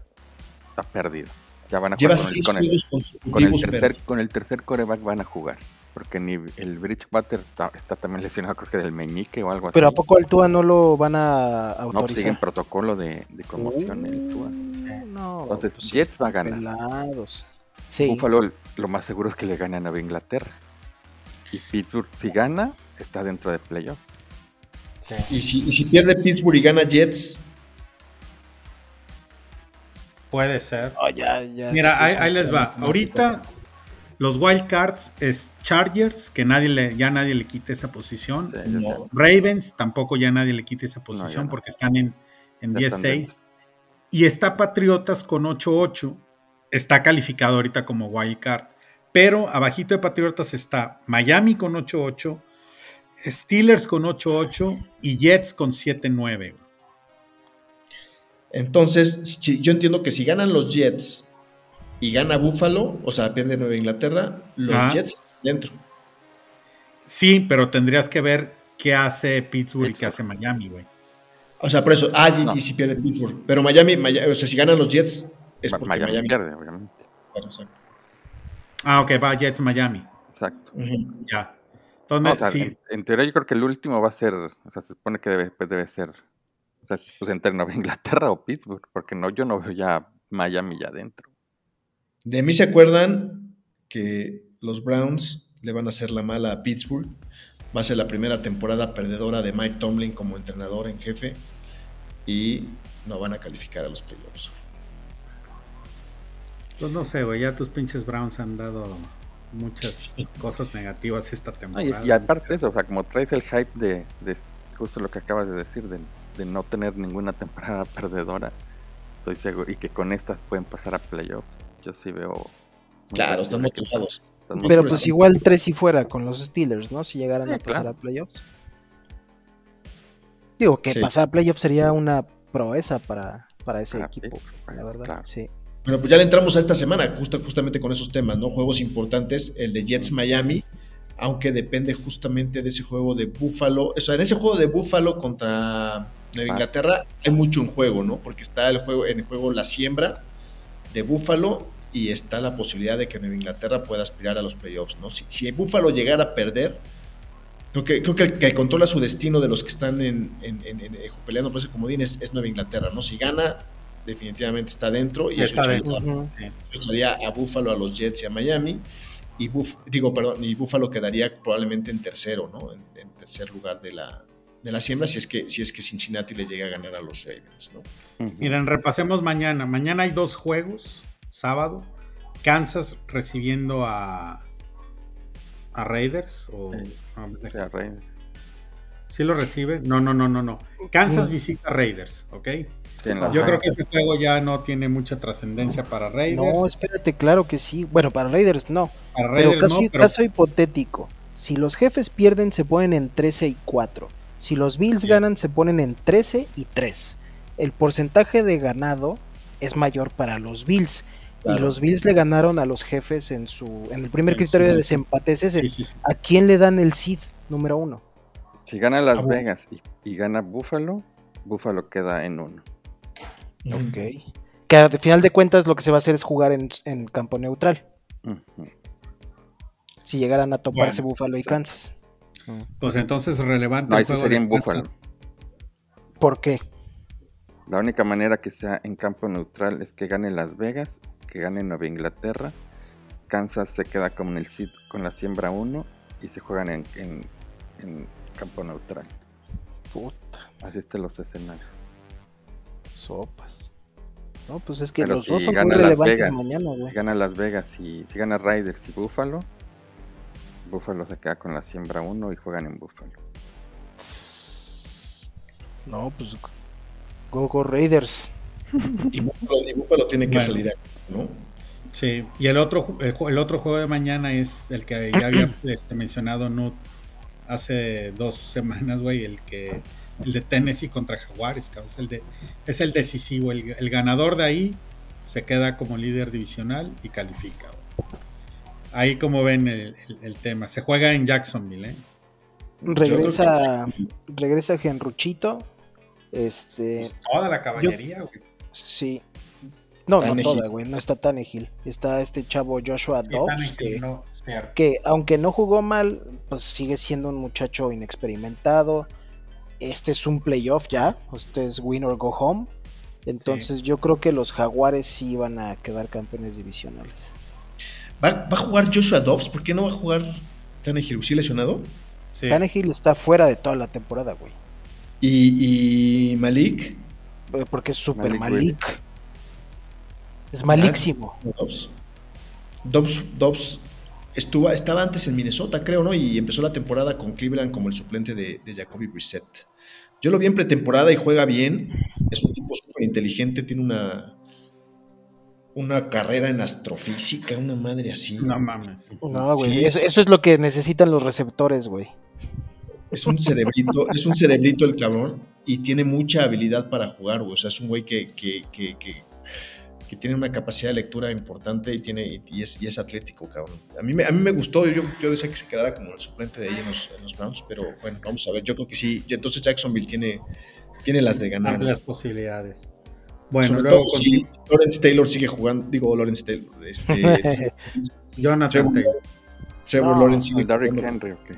está perdido. Ya van a lleva jugar con el, con el- con el tercer, con el tercer coreback van a jugar. Porque ni el Bridgewater está, está también lesionado, creo que del meñique o algo Pero así. ¿a poco al Tua no lo van a No, pues autorizar? sigue en protocolo de, de conmoción el Tua. Uh, no, Entonces, pues, Jets va a ganar. pelados. Sí, Buffalo lo más seguro es que le gane a Nueva Inglaterra. Y Pittsburgh, si gana, está dentro de playoff. Y si, y si pierde Pittsburgh y gana Jets, Puede ser. Oh, ya, ya. Mira, ahí, ahí les va. Ahorita los wild cards es Chargers, que nadie le, ya nadie le quite esa posición. Sí, no. Ravens, tampoco ya nadie le quite esa posición no. porque están en, en Ya están 10-6. Y está Patriotas con 8-8. Está calificado ahorita como wild card. Pero abajito de Patriotas está Miami con 8-8, Steelers con 8-8 y Jets con 7-9. entonces si- yo entiendo que si ganan los Jets y gana Buffalo, o sea, pierde Nueva Inglaterra, los Ajá. Jets dentro. Sí, pero tendrías que ver qué hace Pittsburgh y qué hace Miami, güey. O sea, por eso, ah, y, No. y si pierde Pittsburgh. Pero Miami, Maya- o sea, si ganan los Jets, es porque Miami, Miami. pierde, obviamente. Claro, exacto. Ah, ok, va Jets Miami. Exacto. Ya. No, Entonces, o sea, sí, en, en teoría yo creo que el último va a ser, o sea, se supone que debe, pues debe ser, o sea, pues entre Nueva Inglaterra o Pittsburgh, porque no, yo no veo ya Miami ya adentro. De mí se acuerdan que los Browns le van a hacer la mala a Pittsburgh. Va a ser la primera temporada perdedora de Mike Tomlin como entrenador en jefe. Y no van a calificar a los playoffs. pues no sé, güey, ya tus pinches Browns han dado muchas cosas negativas esta No, y, temporada. y aparte de eso, o sea, como traes el hype de, de justo lo que acabas de decir, de, de no tener ninguna temporada perdedora, estoy seguro, y que con estas pueden pasar a playoffs, yo sí veo... Claro, están motivados. están Pero pues igual tres si fuera con los Steelers, ¿no? Si llegaran Sí, a pasar claro. a playoffs. Digo que Sí. pasar a playoffs sería una proeza para, para ese Para equipo, la verdad. claro. Sí. Bueno, pues ya le entramos a esta semana, justo, justamente con esos temas, ¿no? Juegos importantes, el de Jets Miami, aunque depende justamente de ese juego de Buffalo. O sea, en ese juego de Buffalo contra Nueva Ah. Inglaterra hay mucho en juego, ¿no? Porque está el juego, en el juego la siembra de Buffalo y está la posibilidad de que Nueva Inglaterra pueda aspirar a los playoffs, ¿no? Si, si Buffalo llegara a perder, creo que, creo que el que controla su destino de los que están en, en- en- en- peleando por ese comodín es, es Nueva Inglaterra, ¿no? Si gana, definitivamente está dentro y eso Está echaría- dentro. Ujú. Sí. eso echaría a Buffalo, a los Jets y a Miami. Y Buff, digo, perdón, y Buffalo quedaría probablemente en tercero, ¿no? En, en tercer lugar de la, de la siembra, si es, que, si es que Cincinnati le llega a ganar a los Ravens, ¿no? Miren, repasemos mañana. Mañana hay dos juegos, sábado. Kansas recibiendo a, a Raiders. O, Sí. no, O sea, Rey- ¿Sí lo recibe? No, no, no, no, no. Kansas Mm. visita a Raiders, ¿ok? sí, Yo ajá. creo que ese juego ya no tiene mucha trascendencia para Raiders. No, espérate, claro que sí. Bueno, para Raiders no. para Pero Raiders caso, no, pero caso hipotético. Si los jefes pierden, se ponen en 13 y 4. Si los Bills Sí. ganan, se ponen en 13 y 3. El porcentaje de ganado es mayor para los Bills. Y los Bills le ganaron a los jefes en su en el primer En criterio su- de desempate. Es ese. ¿A quién le dan el seed número uno? Si gana Las A Vegas y, y gana Buffalo, Buffalo queda en uno. Ok. Que al final de cuentas lo que se va a hacer es jugar en, en campo neutral. Si llegaran a toparse Bueno, Buffalo y Kansas. Pues entonces relevante. No, juego sería en Buffalo. ¿Por qué? La única manera que sea en campo neutral es que gane Las Vegas, que gane Nueva Inglaterra. Kansas se queda con el con la siembra 1 y se juegan en, en- en campo neutral. Puta, Así están los escenarios. sopas. No, pues es que Pero los si dos son muy relevantes Vegas, mañana, Si güey. gana Las Vegas y si gana Riders y Buffalo, Buffalo se queda con la siembra 1 y juegan en Buffalo. No, pues Go Go Raiders. Y Buffalo, y Buffalo tiene que Bueno. salir aquí, ¿no? Sí, y el otro, el, otro juego de mañana es el que ya había este, mencionado Nut hace dos semanas, güey, el que el de Tennessee contra Jaguares, cabrón, es el de es el decisivo, el, el ganador de ahí se queda como líder divisional y califica. güey. Ahí como ven el, el- el tema, se juega en Jacksonville, ¿eh? Regresa, regresa Genruchito. Este, Toda la caballería, güey. Sí. No, no toda, güey. No está Tannehill. Está este chavo Joshua Dobbs, no, que aunque no jugó mal, pues sigue siendo un muchacho inexperimentado. Este es un playoff ya. Este es win or go home. Entonces yo creo que los jaguares sí van a quedar campeones divisionales. ¿Va, va a jugar Joshua Dobbs? ¿Por qué no va a jugar Tannehill? ¿Sí lesionado? Sí. Tannehill está fuera de toda la temporada, güey. Y, y Malik. Eh, Porque es super Malik Malik. Es malísimo. Dobbs. Dobbs, Dobbs estuvo, estaba antes en Minnesota, creo, ¿no? Y empezó la temporada con Cleveland como el suplente de, de Jacoby Brissett. Yo lo vi en pretemporada y juega bien. Es un tipo súper inteligente, tiene una, una carrera en astrofísica, una madre así. No mames. No, güey. Sí. Eso, eso es lo que necesitan los receptores, güey. Es un cerebrito, es un cerebrito el cabrón y tiene mucha habilidad para jugar, güey. O sea, es un güey que, que, que, que- que tiene una capacidad de lectura importante y tiene y es, y es atlético, cabrón. A mí, me, a mí me gustó, yo, yo decía que se quedara como el suplente de ahí en los, en los Browns, pero bueno, vamos a ver. Yo creo que sí. Y entonces Jacksonville tiene, tiene las de ganar. Amplias posibilidades. Bueno, Sobre luego todo con si Lawrence Taylor sigue jugando, digo Lawrence Taylor, este, Jonathan Trevor, Taylor. Trevor No, Lawrence sigue Derrick jugando. Henry, ¿o qué?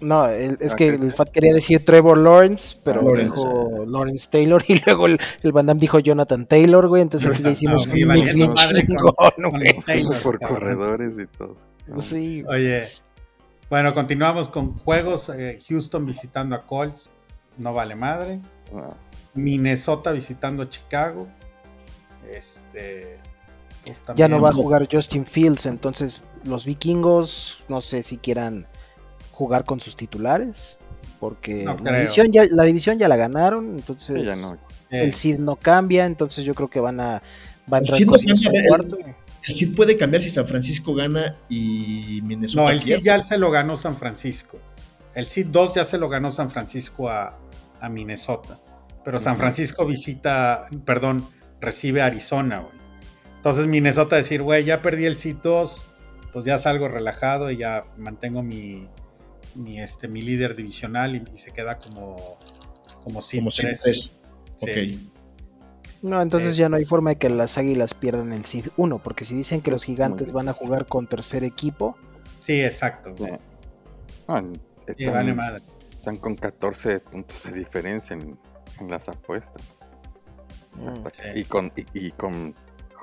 No, el- es Ah, que el Fat quería decir Trevor Lawrence, pero Lawrence. dijo Lawrence Taylor y luego el, el Van Damme dijo Jonathan Taylor, güey. Entonces aquí ya hicimos Ah, un mix bien chingón, güey. Por cabrón. corredores y todo. Sí, Oye, bueno, continuamos con juegos. eh, Houston visitando a Colts, no vale madre. Ah, Minnesota visitando a Chicago. Este. Pues, ya no va a jugar Justin Fields, entonces los vikingos no sé si quieran jugar con sus titulares, porque No la, división ya, la división ya la ganaron, entonces sí, ya no. El seed no cambia, entonces yo creo que van a, va a El seed no cuarto. El sí puede cambiar si San Francisco gana y Minnesota no, el. Seed ya se lo ganó San Francisco. El Seed 2 ya se lo ganó San Francisco a, a Minnesota. Pero San. Francisco visita, perdón, recibe a Arizona, güey. Entonces Minnesota decir, güey, ya perdí el Seed 2, pues ya salgo relajado y ya mantengo mi, mi, este, mi líder divisional y, y se queda como, como Seed Como 3. 3. Sí. Ok. No, entonces Eh, ya no hay forma de que las águilas pierdan el seed 1, porque si dicen que los gigantes van a jugar con tercer equipo, Sí, exacto. Sí. güey. Ah, Sí, están, vale madre. están con 14 puntos de diferencia en, en las apuestas. mm, Y con, y, y con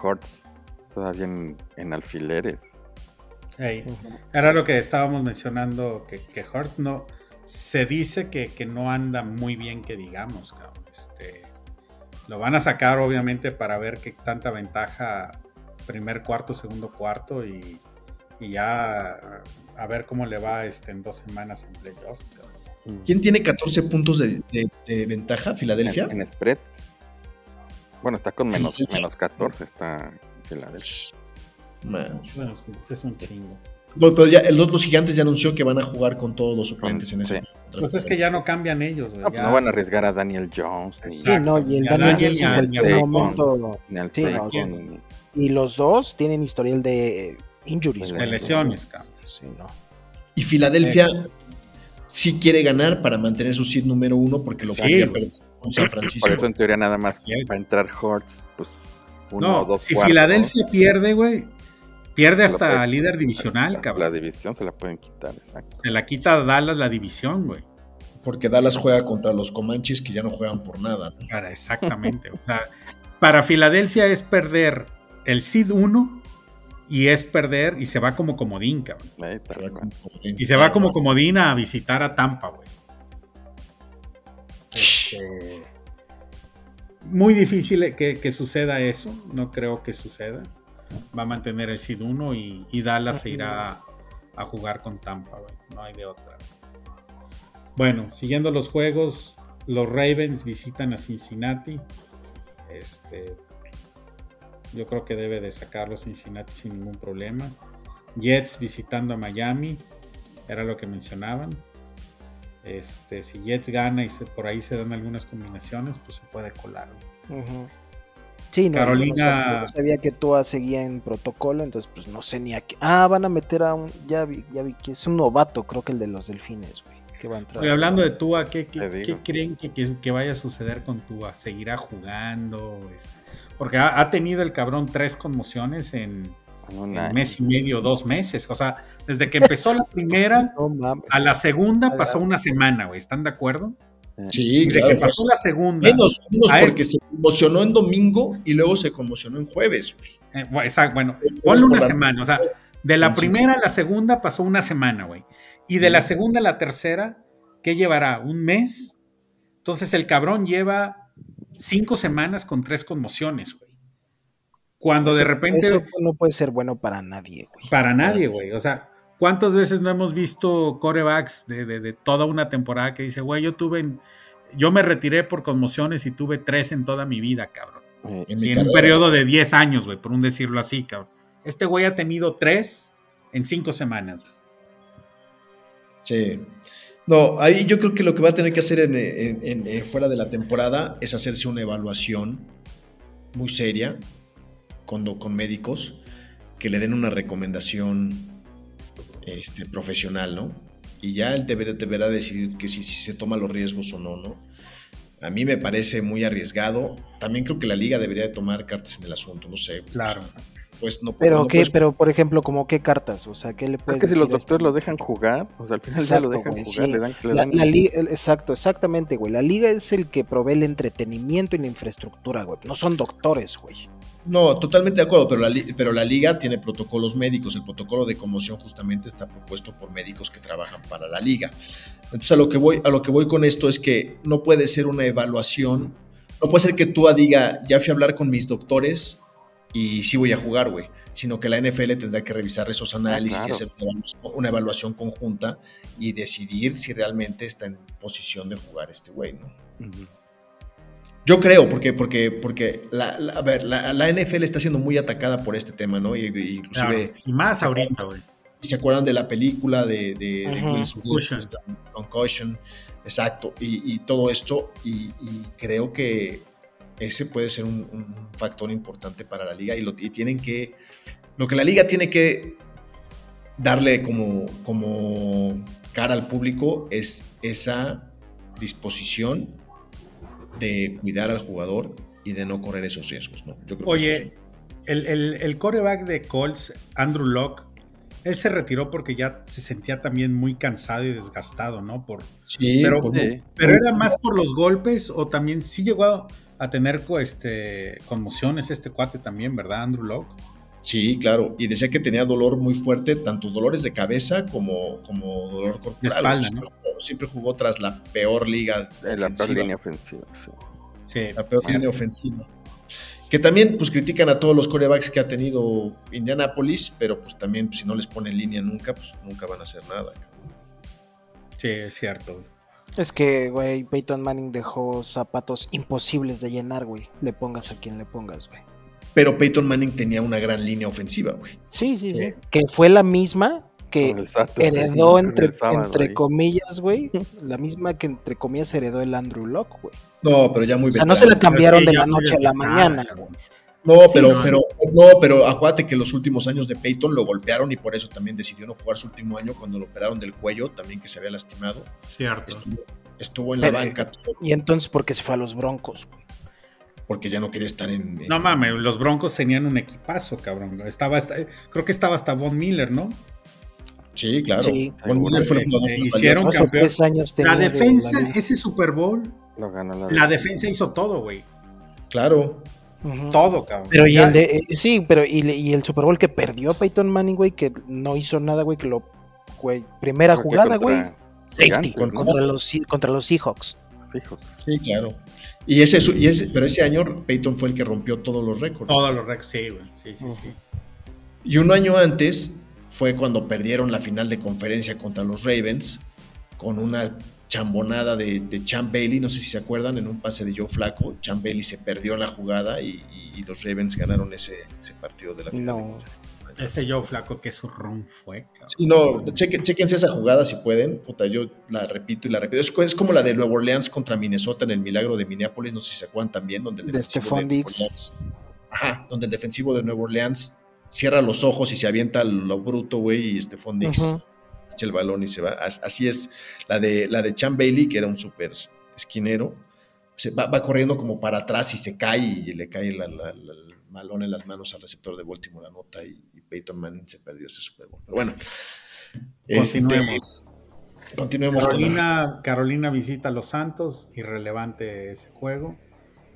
Hortz todavía en, en alfileres. Ujú. Era lo que estábamos mencionando, que, que Hurt no. Se dice que, que no anda muy bien, que digamos, cabrón. Este, lo van a sacar, obviamente, para ver qué tanta ventaja primer cuarto, segundo cuarto y, y ya a ver cómo le va este, en dos semanas en playoffs, cabrón. ¿Quién tiene 14 puntos de, de- de ventaja? ¿Filadelfia? En, en spread. Bueno, está con menos, menos 14. Está Filadelfia. Man. Bueno, es un chingo. Bueno, pero ya, los, los gigantes ya anunció que van a jugar con todos los suplentes en ese. Sí. Pues es que ya no cambian ellos, güey. No, pues no van a arriesgar a Daniel Jones ni, Sí, no, y el Daniel Daniel Jones ni en cualquier momento, ni al Sí, no, sí. y los dos tienen historial de eh, injuries, De güey, lesiones, no. Y Filadelfia sí quiere ganar para mantener su seed número uno porque lo Sí, podría perder con San Francisco. Por eso en teoría nada más Así es. va a entrar Hortz, pues uno no, o dos si cuartos. Filadelfia pierde, güey, pierde hasta puede- líder divisional, La cabrón. división se la pueden quitar, exacto. Se la quita a Dallas la división, güey. Porque Dallas juega contra los Comanches que ya no juegan por nada. ¿no? Cara, exactamente. o sea, para Filadelfia es perder el Seed 1 y es perder y se va como comodín, cabrón. Ahí Y se va como comodín a visitar a Tampa, güey. Este, muy difícil que, suceda eso. No creo que suceda. Va a mantener el Seed 1 y, Dallas se irá a jugar con Tampa. No hay de otra. Bueno, siguiendo los juegos, Los Ravens visitan a Cincinnati. Este, yo creo que debe de sacarlo Cincinnati sin ningún problema. Jets visitando a Miami. Era lo que mencionaban. Este, si Jets gana y por ahí se dan algunas combinaciones, pues se puede colar. Sí, no, Carolina. No sabía, que Tua seguía en protocolo, entonces pues no sé ni a qué. Ah, van a meter a un. Ya vi, ya vi que es un novato, creo que el de los delfines, güey. Que va a entrar. hablando de Tua, ¿qué, qué, creen que, que, vaya a suceder con Tua? ¿Seguirá jugando? Porque ha, tenido el cabrón tres conmociones en, un mes y medio, dos meses. O sea, desde que empezó la primera a la segunda pasó una semana, güey. ¿Están de acuerdo? Sí, claro. Que pasó la segunda. Menos, porque se conmocionó en domingo y luego se conmocionó en jueves, güey. Eh, exacto, bueno, ponle una semana. O sea, de la primera a la segunda pasó una semana, güey. Y de la segunda a la tercera, ¿qué llevará? ¿Un mes? Entonces el cabrón lleva cinco semanas con tres conmociones, güey. Cuando de repente. Eso no puede ser bueno para nadie, güey. Para nadie, güey. O sea, ¿Cuántas veces no hemos visto corebacks de, toda una temporada que dice, güey, yo tuve, yo me retiré por conmociones y tuve tres en toda mi vida, cabrón? Eh, en, un periodo de 10 años, güey, por un decirlo así, cabrón. Este güey ha tenido tres en cinco semanas. Sí. No, ahí yo creo que lo que va a tener que hacer en, fuera de la temporada es hacerse una evaluación muy seria con, con médicos que le den una recomendación este, profesional, ¿no? Y ya él deberá, deberá decidir que si, se toma los riesgos o no, ¿no? A mí me parece muy arriesgado. También creo que la liga debería de tomar cartas en el asunto, no sé. Claro. Pues no, pero qué, pero por ejemplo, como qué cartas, o sea, qué le puedes decir? que si los doctores lo dejan jugar, o sea, al final ya lo dejan jugar, le dan, le dan... La, exacto, exactamente, güey. La liga es el que provee el entretenimiento y la infraestructura, güey. No son doctores, güey. No, totalmente de acuerdo, pero la, pero la liga tiene protocolos médicos. El protocolo de conmoción justamente está propuesto por médicos que trabajan para la liga. Entonces a lo que voy, a lo que voy con esto es que no puede ser una evaluación, no puede ser que tú diga, ya fui a hablar con mis doctores y sí voy a jugar, güey. Sino que la NFL tendrá que revisar esos ah, análisis y hacer una evaluación conjunta y decidir si realmente está en posición de jugar este güey, ¿no? Yo creo, porque, porque, porque la, a ver, la, NFL está siendo muy atacada por este tema, ¿no? Y, inclusive. y más ahorita, güey. ¿Se acuerdan de la película de, de, Will Smith? Concussion. Exacto. Y, todo esto. Y, creo que ese puede ser un, factor importante para la liga. Y, lo, tienen que. Lo que la liga tiene que darle como, como cara al público es esa disposición de cuidar al jugador y de no correr esos riesgos. ¿no? Oye, el, el, coreback de Colts, Andrew Locke, él se retiró porque ya se sentía también muy cansado y desgastado, ¿no? Por, sí, pero, pero era más por los golpes o también sí llegó a, tener este, conmociones este cuate también, ¿verdad, Andrew Locke? Sí, claro. Y decía que tenía dolor muy fuerte, tanto dolores de cabeza como, como dolor corporal. De espalda, ¿no? siempre jugó tras la peor liga. La peor línea ofensiva. Sí. la peor línea ofensiva. Que también pues critican a todos los corebacks que ha tenido Indianapolis, pero pues también si no les ponen línea nunca, pues nunca van a hacer nada. Sí, es cierto. Es que, güey, Peyton Manning dejó zapatos imposibles de llenar, güey. Le pongas a quien le pongas, güey. Pero Peyton Manning tenía una gran línea ofensiva, güey. Sí, sí, sí. Que fue la misma que heredó entre, entre comillas, güey, la misma que entre comillas heredó el Andrew Locke, güey. No, pero ya muy bien. O sea, no se la cambiaron de la noche a la mañana, güey. No, pero, pero, no, pero acuérdate que los últimos años de Peyton lo golpearon y por eso también decidió no jugar su último año cuando lo operaron del cuello, también que se había lastimado. Cierto. Estuvo, en la banca. Y entonces, ¿por qué se fue a los Broncos? Porque ya no quería estar en. No mames, los Broncos tenían un equipazo, cabrón. Estaba, creo que estaba hasta Von Miller, ¿no? Sí, claro. Sí. hicieron Años la defensa, ese Super Bowl, la, defensa hizo todo, güey. Claro. Todo, cabrón. Pero y el de, eh, sí, pero y, el Super Bowl que perdió Peyton Manning, güey, que no hizo nada, güey, que lo, güey, primera jugada, güey, safety contra, los, contra los Seahawks. Sí, claro. Y ese, y ese, pero ese año Peyton fue el que rompió todos los récords. Todos los récords, sí, güey. Sí, sí, sí. Y un año antes, fue cuando perdieron la final de conferencia contra los Ravens con una chambonada de, de Chan Bailey, no sé si se acuerdan, en un pase de Joe Flaco, Chan Bailey se perdió la jugada y, y- y los Ravens ganaron ese, ese partido de la final. No. Ese Joe Flaco que su ron fue. cabrón. Sí, no, chequen, chequense esa jugada si pueden. Puta, yo la repito y la repito. Es, es como la de Nueva Orleans contra Minnesota en el milagro de Minneapolis, no sé si se acuerdan también, donde el De Stephon Diggs. Orleans- Ajá, donde el defensivo de Nueva Orleans cierra los ojos y se avienta lo bruto, güey, y Stephon Diggs. Echa el balón y se va. As- Así es. La de, la de Chan Bailey, que era un súper esquinero, se va, va corriendo como para atrás y se cae y le cae la- la- la- el balón en las manos al receptor de Baltimore, anota y, y Peyton Manning se perdió ese Super Bowl. Pero bueno. este, Continuemos. continuemos con la- Carolina, Carolina visita a los Santos, irrelevante ese juego.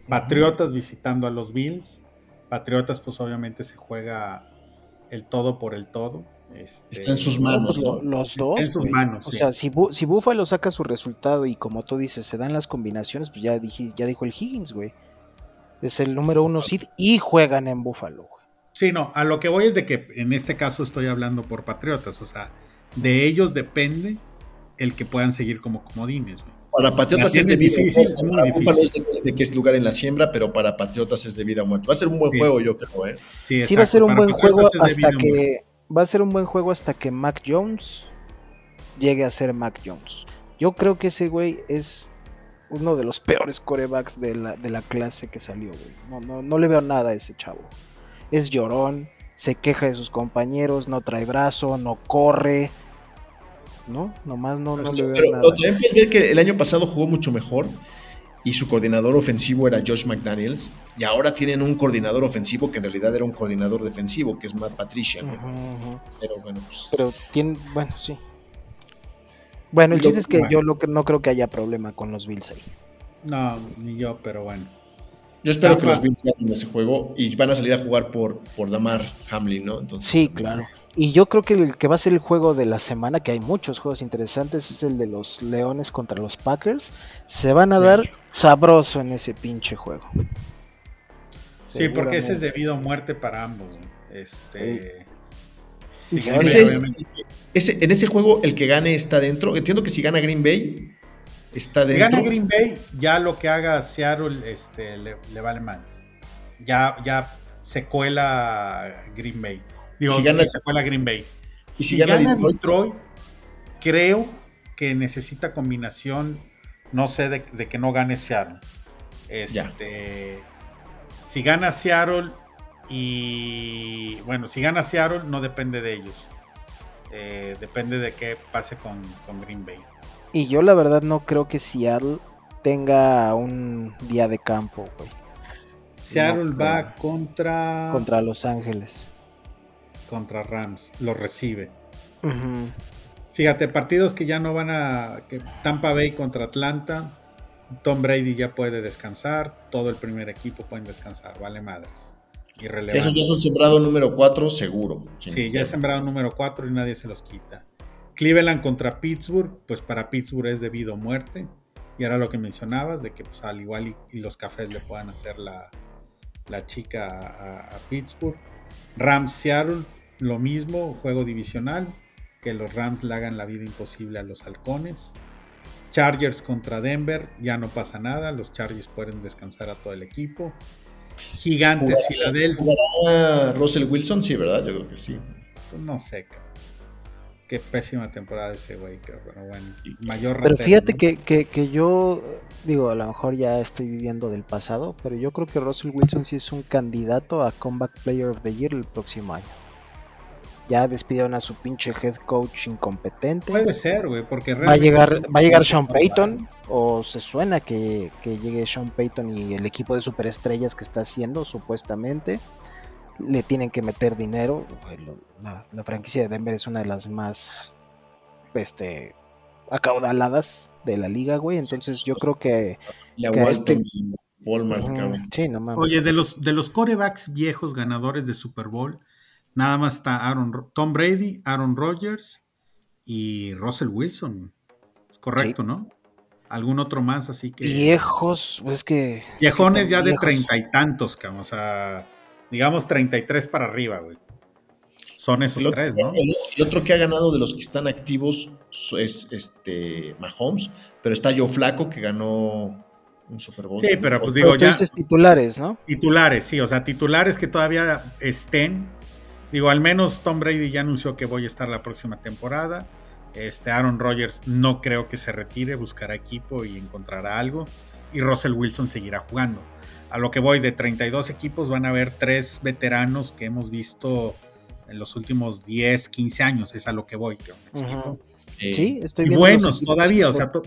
Patriotas visitando a los Bills. Patriotas, pues obviamente se juega el todo por el todo. Este, Está en sus manos. pues lo- ¿no? los dos. en sus manos, O sí. sea, si, Bu- si Buffalo saca su resultado y como tú dices, se dan las combinaciones, pues ya, dije, ya dijo el Higgins, güey. Es el número uno seed y juegan en Buffalo, güey. Sí, no, a lo que voy es de que en este caso estoy hablando por Patriotas. O sea, de ellos depende el que puedan seguir como comodines. güey. Para Patriotas es de vida o difícil, Para difícil. Búfalo es de, de que es lugar en la siembra, pero para Patriotas es de vida o muerte. Va a ser un buen Sí. juego, yo creo, ¿eh? Sí, Sí va a ser un para buen juego Patriotas hasta o que va a ser un buen juego hasta que Mac Jones llegue a ser Mac Jones. Yo creo que ese güey es uno de los peores corebacks de la, de la clase que salió, güey. No, no, no le veo nada a ese chavo. Es llorón, se queja de sus compañeros, no trae brazo, no corre. ¿No? Nomás no, no le veo Pero nada. pero también puedes ver que el año pasado jugó mucho mejor y su coordinador ofensivo era Josh McDaniels y ahora tienen un coordinador ofensivo que en realidad era un coordinador defensivo, que es Matt Patricia. Pero bueno, pues, Pero tiene, bueno, sí. Bueno, el chiste es que bueno. yo lo que no creo que haya problema con los Bills ahí. No, ni yo, pero bueno. Yo espero que los Bills ganen ese juego y van a salir a jugar por, por Damar Hamlin, ¿no? Entonces, Sí, claro. Y yo creo que el que va a ser el juego de la semana, que hay muchos juegos interesantes, es el de los Leones contra los Packers. Se van a dar sabroso en ese pinche juego. Sí, porque ese es debido a muerte para ambos. Este. Sí, es- ese- en ese juego el que gane está dentro. Entiendo que si gana Green Bay, está Si gana Green Bay, ya lo que haga Seattle este, le, le vale mal. Ya, ya se cuela Green Bay. Digo, Si gana- se cuela Green Bay. si si, gana gana, Detroit? Detroit, creo que necesita combinación, no sé, de, de que no gane Seattle. Este, si gana Seattle y bueno, si gana Seattle no depende de ellos. Eh, depende de qué pase con, con Green Bay. Y yo la verdad no creo que Seattle tenga un día de campo, güey, Seattle No va contra, contra Los Ángeles. contra Rams, lo recibe. Fíjate, partidos que ya no van a. Que Tampa Bay contra Atlanta. Tom Brady ya puede descansar. Todo el primer equipo pueden descansar. Vale madres. Irrelevante. Esos ya son sembrado número 4, seguro. Sí, ya es sembrado número 4 y nadie se los quita. Cleveland contra Pittsburgh, pues para Pittsburgh es debido a muerte. Y ahora lo que mencionabas, de que pues, al igual y, y los cafés le puedan hacer la, la chica a, a Pittsburgh. Rams Seattle, lo mismo, juego divisional. Que los Rams le hagan la vida imposible a los halcones. Chargers contra Denver, ya no pasa nada. Los Chargers pueden descansar a todo el equipo. Gigantes Filadelfia. ¿Jugará Russell Wilson? Sí, ¿verdad? Yo creo que sí. Pues no sé. Qué pésima temporada ese güey, pero bueno. Mayor Pero ratero, fíjate ¿no? que, que, que yo, digo, a lo mejor ya estoy viviendo del pasado, pero yo creo que Russell Wilson sí es un candidato a Comeback Player of the Year el próximo año. Ya despidieron a su pinche head coach incompetente. Puede ser, güey, porque Va a realmente llegar, va a llegar Sean Payton, o se suena que, que llegue Sean Payton y el equipo de superestrellas que está haciendo, supuestamente. Le tienen que meter dinero. La, la franquicia de Denver es una de las más este, acaudaladas de la liga, güey. Entonces yo creo que. Que este- Walmart, sí, no mames. Oye, de los, de los corebacks viejos ganadores de Super Bowl, nada más está Aaron, Ro- Tom Brady, Aaron Rodgers y Russell Wilson. Es correcto, ¿no? Algún otro más, así que. Viejos, pues es que. Viejones ya de treinta y tantos, cabrón. O sea, digamos 33 para arriba, güey. son esos otro, tres, ¿no? el otro que ha ganado de los que están activos es este Mahomes, pero está Joe Flaco que ganó un Super Bowl. Sí, también. pero pues Pero digo, tú ya dices titulares, ¿no? titulares, sí, o sea, titulares que todavía estén. Digo, al menos Tom Brady ya anunció que voy a estar la próxima temporada. Este Aaron Rodgers no creo que se retire, buscará equipo y encontrará algo. Y Russell Wilson seguirá jugando. A lo que voy, de 32 equipos van a haber tres veteranos que hemos visto en los últimos 10, 15 años. Es a lo que voy. ¿me explico? Eh, Sí, estoy Y viendo. los buenos todavía, o sea, to-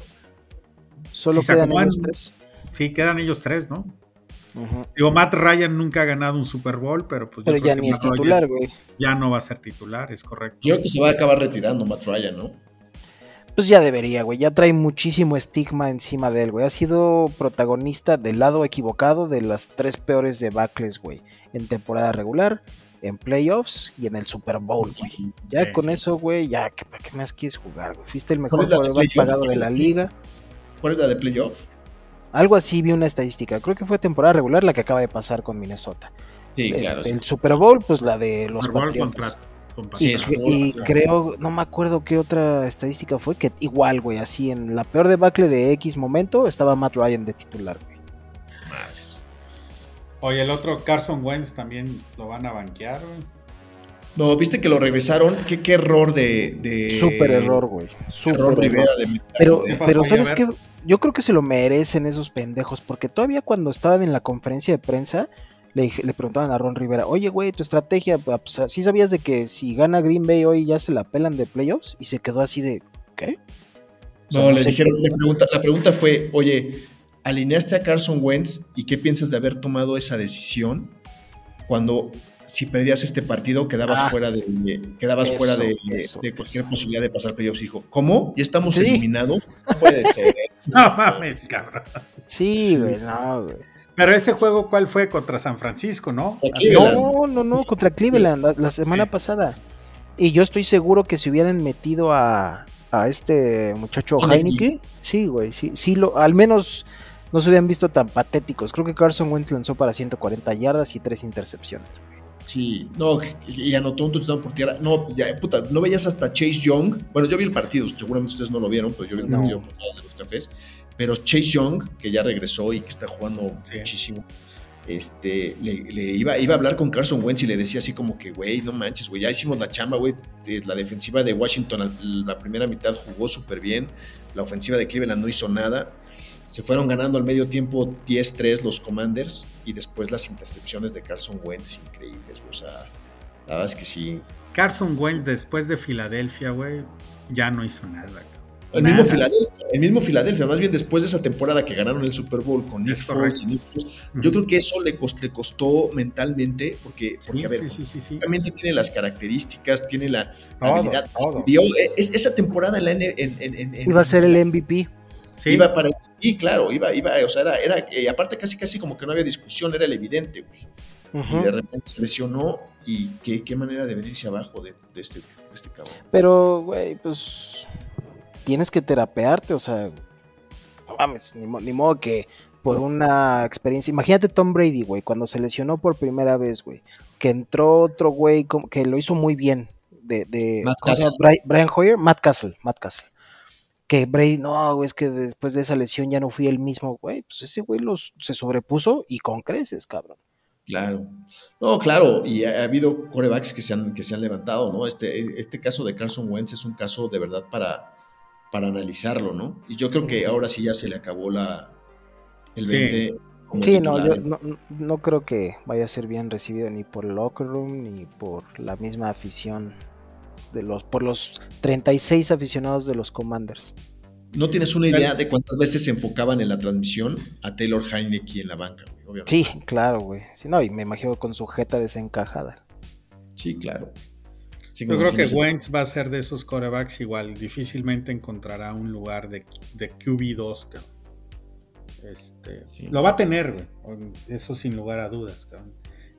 solo si quedan ellos tres. sí, quedan ellos tres, ¿no? Digo, Matt Ryan nunca ha ganado un Super Bowl, pero pues yo Pero creo ya que ni es Matt titular, güey. Ya no va a ser titular, es correcto. Yo creo que se va a acabar retirando Matt Ryan, ¿no? Pues ya debería, güey. Ya trae muchísimo estigma encima de él, güey. Ha sido protagonista del lado equivocado de las tres peores debacles, güey. En temporada regular, en playoffs y en el Super Bowl, güey. Ya Sí, con sí. eso, güey, ya, ¿qué, ¿para qué más quieres jugar, güey? Fuiste el ¿Cuál mejor playoff? pagado de la liga. ¿Cuál es la de playoff? Algo así vi una estadística. Creo que fue temporada regular la que acaba de pasar con Minnesota. Sí, claro. Este. El Super Bowl, pues la de los Super Bowl Patriotas. contra- Y, es y claro. creo, no me acuerdo qué otra estadística fue, que igual, güey, así en la peor debacle de X momento estaba Matt Ryan de titular, güey. Madres. Oye, el otro Carson Wentz también lo van a banquear, güey. No, viste que lo regresaron. Qué, qué error de, de- Súper error, güey. Súper Error error. Rivera de meterlo, Pero, ¿eh? ¿Qué pasó pero? ¿sabes qué? Yo creo que se lo merecen esos pendejos, porque todavía cuando estaban en la conferencia de prensa, le, preguntaban a Ron Rivera, oye, güey, tu estrategia, pues, ¿sí sabías de que si gana Green Bay hoy ya se la pelan de playoffs? Y se quedó así de, ¿qué? O sea, No, le dijeron, qué- le pregunta- la pregunta fue, oye, alineaste a Carson Wentz y qué piensas de haber tomado esa decisión cuando si perdías este partido quedabas Ah. fuera de quedabas Eso, fuera de, eso, de cualquier eso. posibilidad de pasar playoffs? Dijo, ¿cómo? ¿Ya estamos Sí. eliminados? No puede ser. No mames, cabrón. Sí, güey, no, güey. Pero ese juego, ¿cuál fue? Contra San Francisco, ¿no? No, no, no, contra Cleveland la, la semana pasada. Y yo estoy seguro que si hubieran metido a, a este muchacho Heineke. Sí, güey, sí, sí, lo, al menos no se habían visto tan patéticos. Creo que Carson Wentz lanzó para 140 yardas y tres intercepciones. Sí, no, y anotó un touchdown por tierra. No, ya, puta, no veías hasta Chase Young. Bueno, yo vi el partido, seguramente ustedes no lo vieron, pero yo vi el No. partido por todos los cafés. Pero Chase Young, que ya regresó y que está jugando Sí. muchísimo, este, le, le iba, iba a hablar con Carson Wentz y le decía así como que, güey, no manches, güey, ya hicimos la chamba, güey. La defensiva de Washington, la primera mitad jugó súper bien. La ofensiva de Cleveland no hizo nada. Se fueron ganando al medio tiempo 10-3 los Commanders y después las intercepciones de Carson Wentz increíbles. O sea, la verdad es que sí. Carson Wentz después de Filadelfia, güey, ya no hizo nada. El Nada. mismo, Filadelfia, el mismo Filadelfia, más bien después de esa temporada que ganaron el Super Bowl con Nick Es Foles y Nick Foles, yo creo que eso le costó, le costó mentalmente, porque, porque Sí, a ver, sí, sí, sí, sí. obviamente tiene las características, tiene la Todo, habilidad. todo. Vio, eh, es- esa temporada en la en, en- en- en- Iba a ser el MVP. Sí, Iba para y claro, iba, iba, o sea, era, era eh, aparte casi casi como que no había discusión, era el evidente, güey. Y de repente se lesionó y qué, qué manera de venirse abajo de, de este, de este cabrón. Pero, güey, pues tienes que terapearte, o sea, no mames, ni, mo- ni modo que por una experiencia. Imagínate Tom Brady, güey, cuando se lesionó por primera vez, güey, que entró otro güey que lo hizo muy bien, de, de Matt ¿cómo se llama? Bri- Brian Hoyer, Matt Castle, Matt Castle. Que Brady, no, güey, es que después de esa lesión ya no fui el mismo, güey. Pues ese güey los, se sobrepuso y con creces, cabrón. Claro. No, claro, y ha, ha habido corebacks que se han, que se han levantado, ¿no? Este, este caso de Carson Wentz es un caso de verdad para, para analizarlo, ¿no? Y yo creo que ahora sí ya se le acabó la el Sí. 20. como Sí, no, yo no, no- no creo que vaya a ser bien recibido ni por el locker room ni por la misma afición de los por los 36 aficionados de los Commanders. No tienes una idea de cuántas veces se enfocaban en la transmisión a Taylor Heineke en la banca, güey, obviamente. Sí, claro, güey. Sí, no, y me imagino con su jeta desencajada. Sí, claro. Sí, Yo creo si que no Wentz va a ser de esos corebacks igual. Difícilmente encontrará un lugar de, de QB2, cabrón. Este, Sí. Lo va a tener, güey. Eso sin lugar a dudas, cabrón.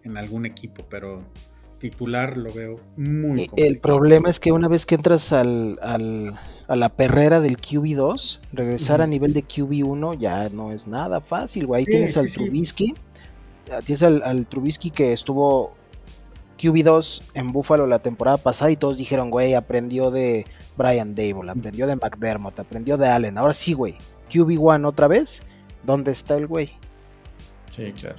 En algún equipo, pero titular lo veo muy el complicado. problema es que una vez que entras al, al- a la perrera del QB2, regresar a nivel de QB1 ya no es nada fácil, güey. Ahí Sí, tienes sí, al sí. Trubisky, tienes al, al Trubisky que estuvo QB2 en Buffalo la temporada pasada y todos dijeron, güey, aprendió de Brian Dable, aprendió de McDermott, aprendió de Allen. Ahora sí, güey, QB1 otra vez, ¿dónde está el güey? Sí, claro.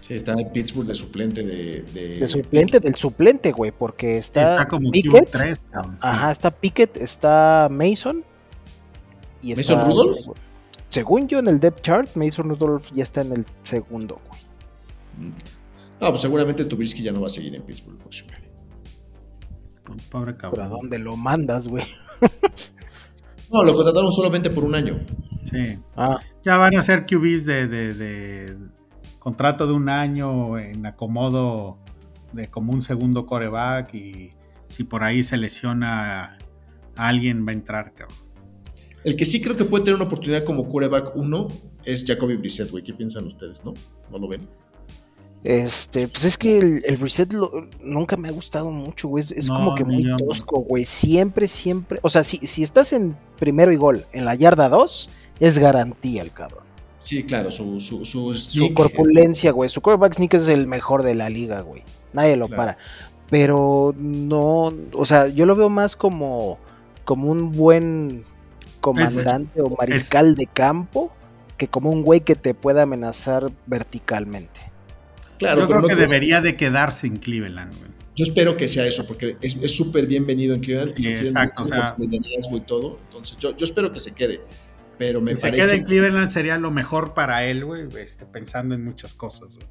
Sí, está en Pittsburgh de suplente de... De, suplente del suplente, güey, porque está, está como Pickett. 3, Ajá, está Pickett, está Mason. Y ¿Mason está, Rudolph? Según yo en el depth chart, Mason Rudolph ya está en el segundo, güey. No, pues seguramente Trubisky ya no va a seguir en Pittsburgh el próximo año. Pobre ¿Pero a cabrón. dónde lo mandas, güey? No, lo contrataron solamente por un año. Sí. Ah, Ya van a ser QBs de, de- de contrato de un año en acomodo de como un segundo coreback y si por ahí se lesiona a alguien va a entrar, cabrón. El que sí creo que puede tener una oportunidad como quarterback 1 es Jacoby Brissett, güey. ¿Qué piensan ustedes, no? ¿No lo ven? Este, pues es que el, el reset lo- nunca me ha gustado mucho, güey. Es, es No, como que muy yo, tosco, güey. Siempre, siempre. O sea, si, si estás en primero y gol en la yarda 2, es garantía el cabrón. Sí, claro, su, su, su, corpulencia, güey. Su quarterback sneak es el mejor de la liga, güey. Nadie lo Claro. para. Pero no, o sea, yo lo veo más como, como un buen comandante o mariscal de campo que como un güey que te pueda amenazar verticalmente. Claro, Yo creo que debería de quedarse en Cleveland, güey. Yo espero que sea eso, porque es súper bienvenido en Cleveland. Sí, exacto, mucho o sea- liderazgo y todo. Entonces, yo, yo espero que se quede. Pero me Que se parece. quede en Cleveland sería lo mejor para él, güey, este, pensando en muchas cosas. güey.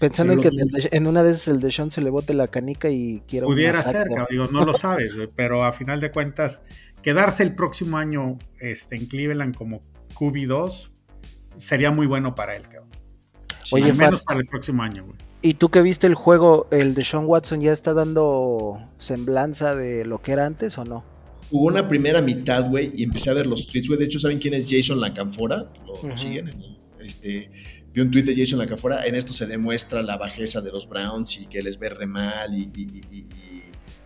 Pensando en que en, el de- en una de esas el de Sean se le bote la canica y quiera Pudiera ser, cabrón, digo, no lo sabes, güey, pero a final de cuentas, quedarse el próximo año este, en Cleveland como QB2 sería muy bueno para él, cabrón. Sí, Oye, Al menos Fat, para el próximo año, güey. ¿y tú que viste el juego, el de Sean Watson ya está dando semblanza de lo que era antes o no? Jugó una primera mitad, güey, y empecé a ver los tweets, güey. De hecho, ¿saben quién es Jason Lacanfora? Lo siguen. en el- Este, vi un tweet de Jason Lacanfora. En esto se demuestra la bajeza de los Browns y que les ve re mal y, y- y- y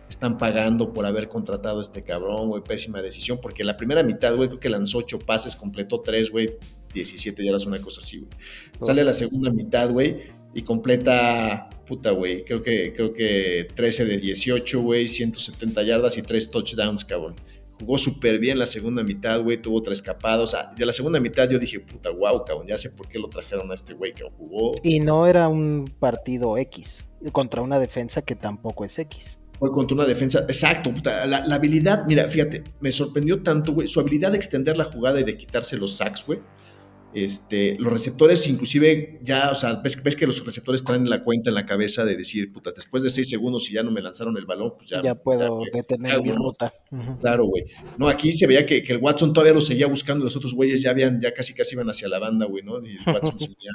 están pagando por haber contratado a este cabrón, güey. Pésima decisión, porque la primera mitad, güey, creo que lanzó ocho pases, completó tres, güey. 17 yardas, una cosa así, güey. Sale la segunda mitad, güey, y completa, puta, güey, creo que, creo que 13 de 18, güey, 170 yardas y 3 touchdowns, cabrón. Jugó súper bien la segunda mitad, güey, tuvo tres escapados. O sea, de la segunda mitad yo dije, puta, wow, cabrón, ya sé por qué lo trajeron a este güey que jugó. Y no era un partido X contra una defensa que tampoco es X. Fue contra una defensa. Exacto, puta, la, la habilidad, mira, fíjate, me sorprendió tanto, güey, su habilidad de extender la jugada y de quitarse los sacks, güey. Este, los receptores, inclusive, ya, o sea, ves, ves que los receptores traen la cuenta en la cabeza de decir, puta, después de seis segundos y ya no me lanzaron el balón, pues ya. Ya, puedo ya, detener ya, mi ruta. Claro, güey. No, aquí se veía que, que el Watson todavía lo seguía buscando, los otros güeyes ya habían, ya casi casi iban hacia la banda, güey, ¿no? Y el Watson seguía,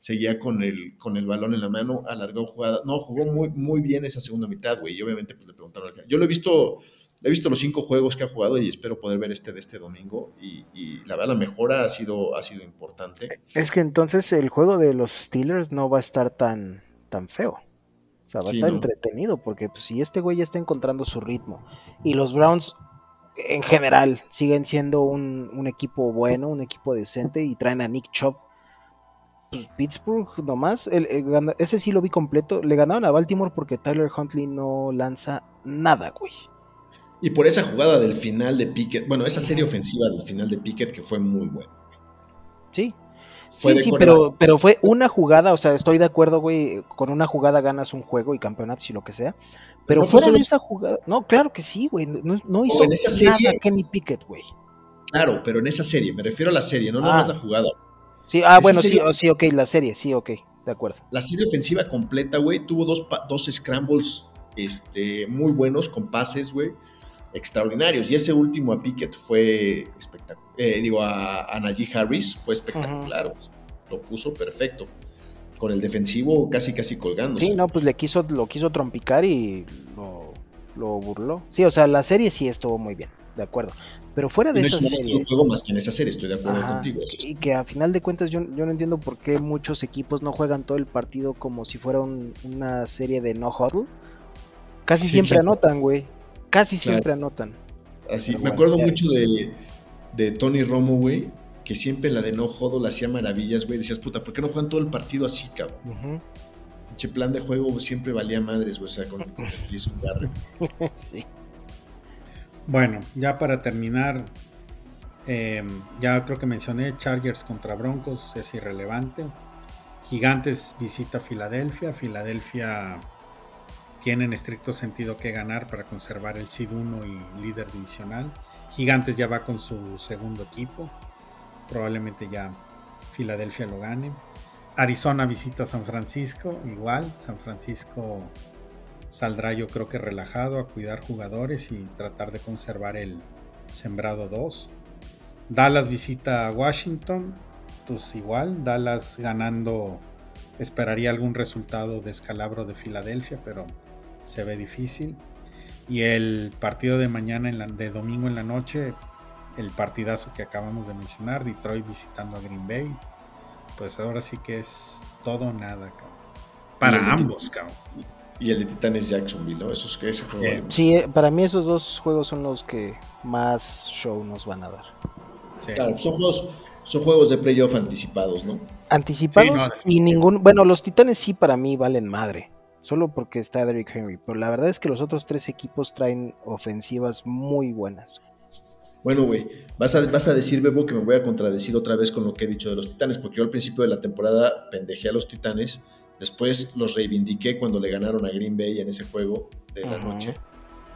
seguía con el, con el balón en la mano, alargó jugada. No, jugó muy, muy bien esa segunda mitad, güey. Y obviamente, pues le preguntaron al final. Yo lo he visto, he visto los cinco juegos que ha jugado y espero poder ver este de este domingo. Y, y la verdad, la mejora ha sido, ha sido importante. Es que entonces el juego de los Steelers no va a estar tan, tan feo. O sea, va a estar ¿no? entretenido porque pues, si este güey ya está encontrando su ritmo y los Browns en general siguen siendo un, un equipo bueno, un equipo decente y traen a Nick Chubb. Pues Pittsburgh nomás, el- ese sí lo vi completo. Le ganaron a Baltimore porque Tyler Huntley no lanza nada, güey. Y por esa jugada del final de Pickett, bueno, esa serie ofensiva del final de Pickett que fue muy buena. Sí. Fue sí, sí, pero, pero fue una jugada, o sea, estoy de acuerdo, güey, con una jugada ganas un juego y campeonatos y lo que sea. Pero no fue fuera de esa jugada, no, claro que sí, güey, no, no hizo en esa nada serie- Kenny Pickett, güey. Claro, pero en esa serie, me refiero a la serie, no nada Ah. más la jugada. Sí, ah, Esa bueno, sí, oh, sí, ok, la serie, sí, ok, de acuerdo. La serie ofensiva completa, güey, tuvo dos, dos scrambles este, muy buenos con pases, güey, extraordinarios. Y ese último a Pickett fue espectacular. digo, a, a Najee Harris fue espectacular. Lo puso perfecto. Con el defensivo casi, casi colgándose. Sí, no, pues le quiso, lo quiso trompicar y lo, lo burló. Sí, o sea, la serie sí estuvo muy bien, de acuerdo. Pero fuera de no esa hizo serie. un juego más que en esa serie, estoy de acuerdo Ajá, contigo. es- Y que a final de cuentas yo, yo no entiendo por qué muchos equipos no juegan todo el partido como si fuera un- una serie de no huddle. Casi Sí, siempre claro. anotan, güey. Casi Claro. siempre anotan. Así, me acuerdo mucho de, de Tony Romo, güey, que siempre la de no jodo le hacía maravillas, güey. Decías, puta, ¿por qué no juegan todo el partido así, cabrón? Pinche plan de juego siempre valía madres, güey, o sea, con, con Jason Garrett. sí. Bueno, ya para terminar, eh, ya creo que mencioné Chargers contra Broncos, es irrelevante. Gigantes visita Filadelfia. Filadelfia tiene en estricto sentido que ganar para conservar el SID 1 y líder divisional. Gigantes ya va con su segundo equipo. Probablemente ya Filadelfia lo gane. Arizona visita San Francisco. Igual, San Francisco saldrá yo creo que relajado a cuidar jugadores y tratar de conservar el sembrado 2. Dallas visita a Washington. Pues igual, Dallas ganando esperaría algún resultado de escalabro de Filadelfia, pero se ve difícil. Y el partido de mañana, en la, de domingo en la noche, el partidazo que acabamos de mencionar, Detroit visitando a Green Bay. Pues ahora sí que es todo o nada, cabrón. Para ambos, cabrón. Y el de Titanes Jacksonville, ¿no? Eso es, ese juego. Eh. Sí, eh, para mí esos dos juegos son los que más show nos van a dar. Sí. Claro, son juegos, son juegos de playoff anticipados, ¿no? Anticipados Sí, no, y ningún. Bueno, los titanes sí para mí valen madre. Solo porque está Derrick Henry. Pero la verdad es que los otros tres equipos traen ofensivas muy buenas. Bueno, güey, vas a, vas a decir, Bebo, que me voy a contradecir otra vez con lo que he dicho de los Titanes, porque yo al principio de la temporada pendejé a los Titanes, después los reivindiqué cuando le ganaron a Green Bay en ese juego de la Ajá. noche.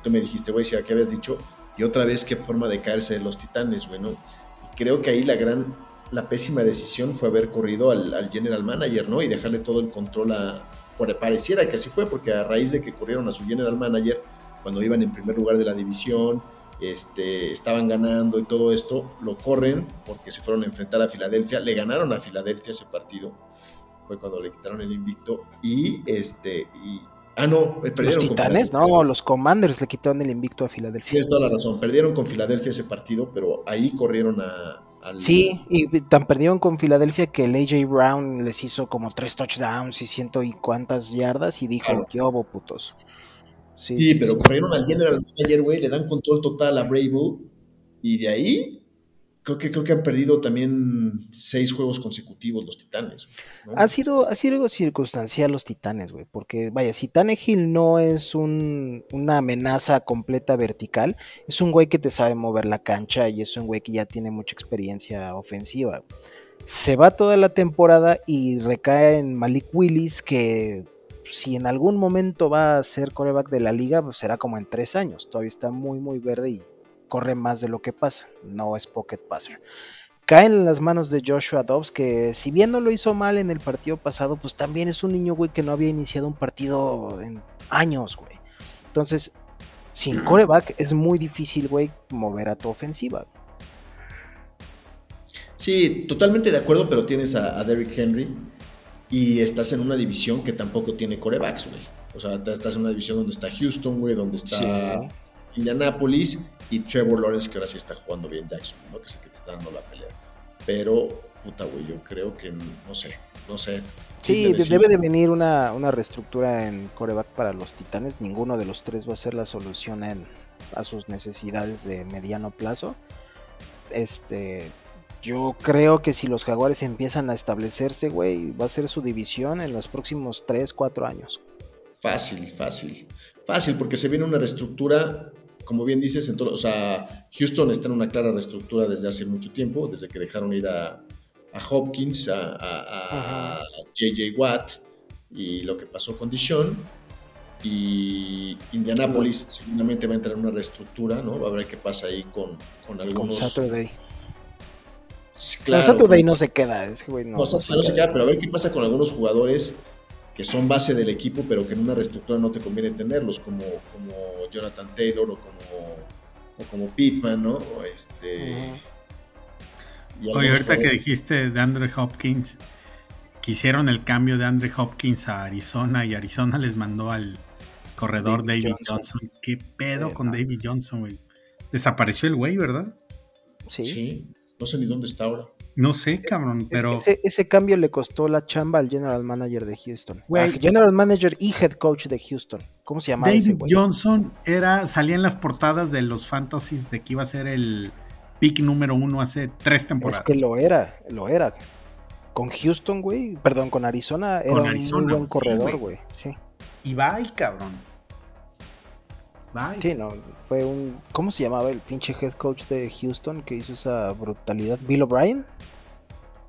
Tú me dijiste, güey, si ¿qué habías dicho? Y otra vez, qué forma de caerse de los Titanes, güey, ¿no? Y creo que ahí la gran, la pésima decisión fue haber corrido al, al general manager, ¿no? Y dejarle todo el control a... Pareciera que así fue, porque a raíz de que corrieron a su general manager, cuando iban en primer lugar de la división, este, estaban ganando y todo esto, lo corren porque se fueron a enfrentar a Filadelfia, le ganaron a Filadelfia ese partido, fue cuando le quitaron el invicto y este, y, ah no, eh, perdieron Los titanes, no, los Commanders le quitaron el invicto a Filadelfia. Tienes toda la razón, perdieron con Filadelfia ese partido, pero ahí corrieron a, al... Sí, y tan perdieron con Filadelfia que el AJ Brown les hizo como tres touchdowns y ciento y cuántas yardas y dijo, Claro. ¿qué hubo, putos? Sí, Sí, sí, pero sí. corrieron al general manager, güey, le dan control total a Brable y de ahí creo que creo que han perdido también seis juegos consecutivos los Titanes. Ha sido, ha sido circunstancial los titanes, güey, porque vaya, si Tannehill no es un, una amenaza completa vertical, es un güey que te sabe mover la cancha y es un güey que ya tiene mucha experiencia ofensiva. Se va toda la temporada y recae en Malik Willis, que si en algún momento va a ser coreback de la liga, pues será como en tres años. Todavía está muy, muy verde y corre más de lo que pasa. No es pocket passer cae en las manos de Joshua Dobbs, que si bien no lo hizo mal en el partido pasado, pues también es un niño, güey, que no había iniciado un partido en años, güey. Entonces, sin coreback es muy difícil, güey, mover a tu ofensiva. Sí, totalmente de acuerdo, pero tienes a, a Derrick Henry y estás en una división que tampoco tiene corebacks, güey. O sea, estás en una división donde está Houston, güey, donde está Sí. Indianapolis y Trevor Lawrence, que ahora sí está jugando bien Jackson, ¿no? Que es el que te está dando la pelea. Pero, puta, güey, yo creo que, no sé, no sé. Sí, debe de venir una, una reestructura en coreback para los Titanes. Ninguno de los tres va a ser la solución en- a sus necesidades de mediano plazo. Este, yo creo que si los Jaguares empiezan a establecerse, güey, va a ser su división en los próximos 3, 4 años. Fácil, fácil. Fácil, porque se viene una reestructura, como bien dices, en todo, o sea, Houston está en una clara reestructura desde hace mucho tiempo, desde que dejaron ir a, a Hopkins, a, a- a JJ Watt y lo que pasó con Dishon. Y Indianapolis seguramente va a entrar en una reestructura, ¿no? Va a ver qué pasa ahí con, con Con algunos. Saturday. Sí, No, claro, Saturday con- no se queda, es que, güey, no. no, no Saturday no se queda, pero a ver qué pasa con algunos jugadores que son base del equipo, pero que en una reestructura no te conviene tenerlos, como, como Jonathan Taylor o como, o como Pittman, ¿no? O este, y Oye, ahorita que dijiste de Andre Hopkins, quisieron el cambio de Andre Hopkins a Arizona y Arizona les mandó al corredor David David, Johnson. Johnson. ¿Qué pedo con. David Johnson, güey? Desapareció el güey, ¿verdad? Sí. Sí, no sé ni dónde está ahora. No sé, cabrón, Es- pero Ese, ese cambio le costó la chamba al general manager de Houston. Ah, general manager y head coach de Houston. ¿Cómo se llamaba David? Johnson era, salía en las portadas de los fantasies de que iba a ser el pick número uno hace tres Es temporadas. que lo era, lo era. con Houston, güey, perdón, con Arizona, era un muy buen corredor, güey. Sí, Y bye, cabrón. Bye. Sí, no, fue un. ¿Cómo se llamaba el pinche head coach de Houston que hizo esa brutalidad? ¿Bill O'Brien?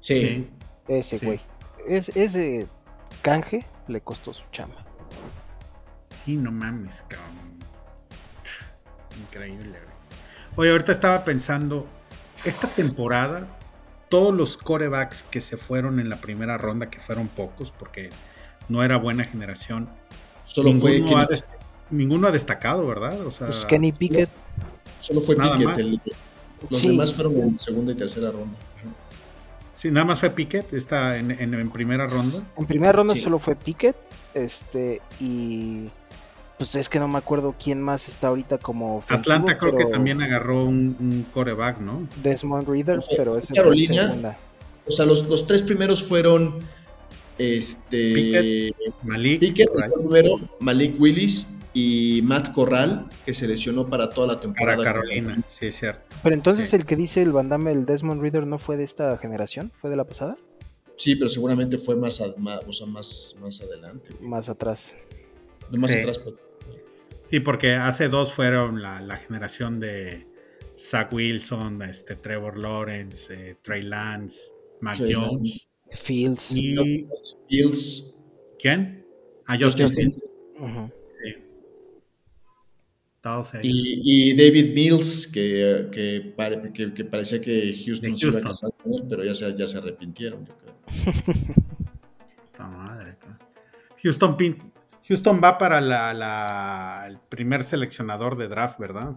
Sí. Ese, Sí. güey. Es, ese canje le costó su chamba. Sí, no mames, cabrón. Increíble, güey. Oye, ahorita estaba pensando, esta temporada, todos los corebacks que se fueron en la primera ronda, que fueron pocos, porque no era buena generación, Solo fue, Kenny, ha des- ninguno ha destacado, ¿verdad? O sea, Pues Kenny Pickett. solo fue nada Pickett. más. el- los Sí. demás fueron en segunda y tercera ronda. Sí, nada más fue Pickett, está en, en- en primera ronda. En primera ronda Sí. solo fue Pickett. Este, y. Pues es que no me acuerdo quién más está ahorita como ofensivo. Atlanta creo que también agarró un, un coreback, ¿no? Desmond Reader, pero fue ese fue en Carolina. segunda. O sea, los, los tres primeros fueron este Pickett, Malik. Pickett, el primero, Malik Willis y Matt Corral, que se lesionó para toda la para temporada. Carolina, sí, es cierto. Pero entonces Sí. el que dice el bandame, el Desmond Reader, ¿no fue de esta generación? ¿Fue de la pasada? Sí, pero seguramente fue más, a- más, o sea, más, más adelante. güey. Más atrás. No más Sí. atrás, pero- Sí, porque hace dos fueron la, la generación de Zach Wilson, este, Trevor Lawrence, eh, Trey Lance, Mac Trey Jones. Fields. ¿Y Bills. quién? Ah, Justin Justin Fields. Ujú. Todos ellos. Y, y David Mills, que, que, pare- que- que parecía que Houston, se iba a casar con él, pero ya se, ya se arrepintieron, yo creo. Puta madre. Houston, Pin- Houston va para la, la- el primer seleccionador de draft, ¿verdad?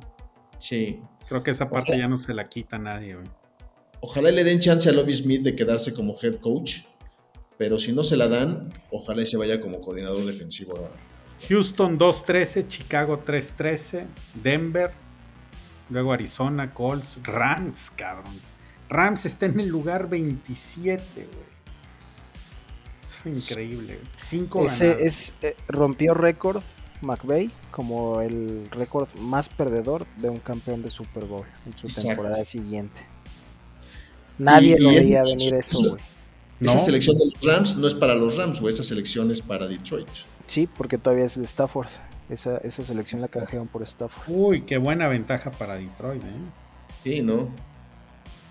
Sí. Creo que esa parte Ojalá. ya no se la quita a nadie, güey. Ojalá le den chance a Lovie Smith de quedarse como head coach, pero si no se la dan, ojalá y se vaya como coordinador defensivo. a- Houston 2-13, Chicago 3-13, Denver, luego Arizona, Colts, Rams, cabrón. Rams está en el lugar 27, güey. Es increíble, güey. Cinco Ese ganados. es, eh, rompió récord McVeigh como el récord más perdedor de un campeón de Super Bowl en su Exacto. temporada siguiente. Nadie Y- lo y veía es- venir eso, esa- güey. Esa No. selección de los Rams no es para los Rams, güey. Esa selección es para Detroit. Sí, porque todavía es de Stafford. Esa, esa selección la canjearon por Stafford. Uy, qué buena ventaja para Detroit, ¿eh? Sí, ¿no?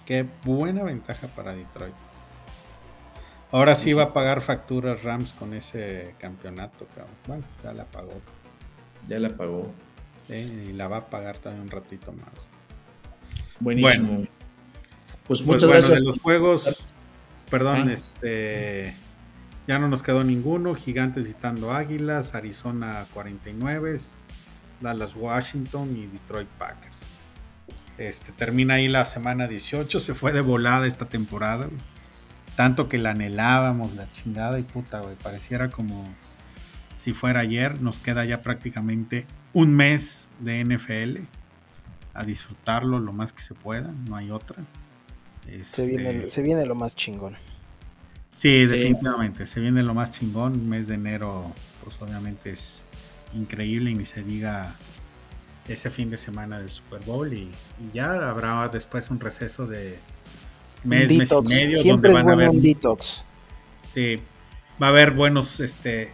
Qué buena ventaja para Detroit. Ahora sí Sí, va a pagar facturas Rams con ese campeonato, cabrón. Bueno, ya la pagó. Ya la pagó. ¿sí? Y la va a pagar también un ratito más. Buenísimo. Pues Pues muchas bueno, gracias. de los juegos, perdón, Ah. este ya no nos quedó ninguno. Gigantes visitando Águilas, Arizona 49, Dallas Washington y Detroit Packers. Este termina ahí la semana 18, se fue de volada esta temporada. güey. Tanto que la anhelábamos, la chingada y puta, güey, pareciera como si fuera ayer, nos queda ya prácticamente un mes de NFL a disfrutarlo lo más que se pueda, no hay otra. Se Este, viene, se viene lo más chingón. Sí, definitivamente, se viene lo más chingón. El mes de enero, pues obviamente es increíble y ni se diga ese fin de semana del Super Bowl y, y ya habrá después un receso de mes, mes y medio Siempre donde es van a bueno haber un detox. Sí, va a haber buenos, este,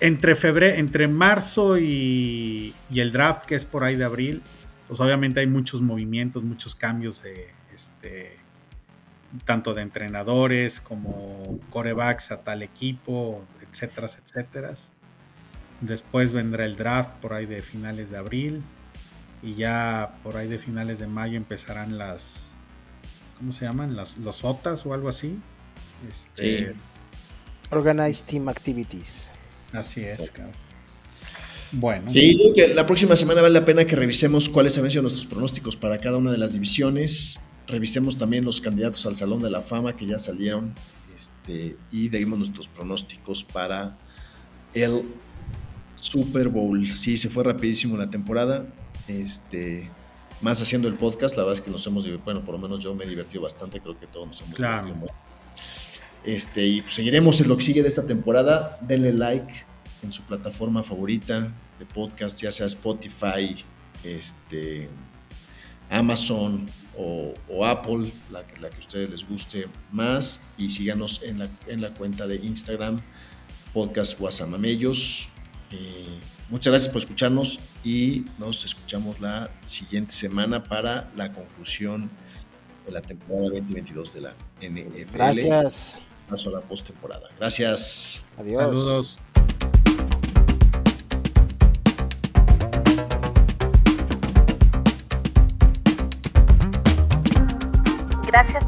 entre febrero, entre marzo y, y el draft que es por ahí de abril, pues obviamente hay muchos movimientos, muchos cambios de, este, tanto de entrenadores como corebacks a tal equipo, etcétera, etcétera. Después vendrá el draft por ahí de finales de abril y ya por ahí de finales de mayo empezarán las, ¿cómo se llaman? Las, los OTAs o algo así. Este, Sí. Organized Team Activities. Así es, cabrón. Bueno, Sí, yo creo que la próxima semana vale la pena que revisemos cuáles habían sido nuestros pronósticos para cada una de las divisiones. Revisemos también los candidatos al Salón de la Fama que ya salieron. Este, y demos nuestros pronósticos para el Super Bowl. Sí, se fue rapidísimo la temporada. Este, más haciendo el podcast, la verdad es que nos hemos divertido, bueno, por lo menos yo me he divertido bastante, creo que todos nos hemos Claro. divertido mucho. Este, y pues seguiremos en lo que sigue de esta temporada. Denle like en su plataforma favorita de podcast, ya sea Spotify, este, Amazon o, Apple, la que, la que a ustedes les guste más. Y síganos en la, en la cuenta de Instagram, podcast Guasamamellos. Eh, muchas gracias por escucharnos y nos escuchamos la siguiente semana para la conclusión de la temporada 2022 de la NFL. Gracias. Paso a la postemporada. Gracias. Adiós. Saludos.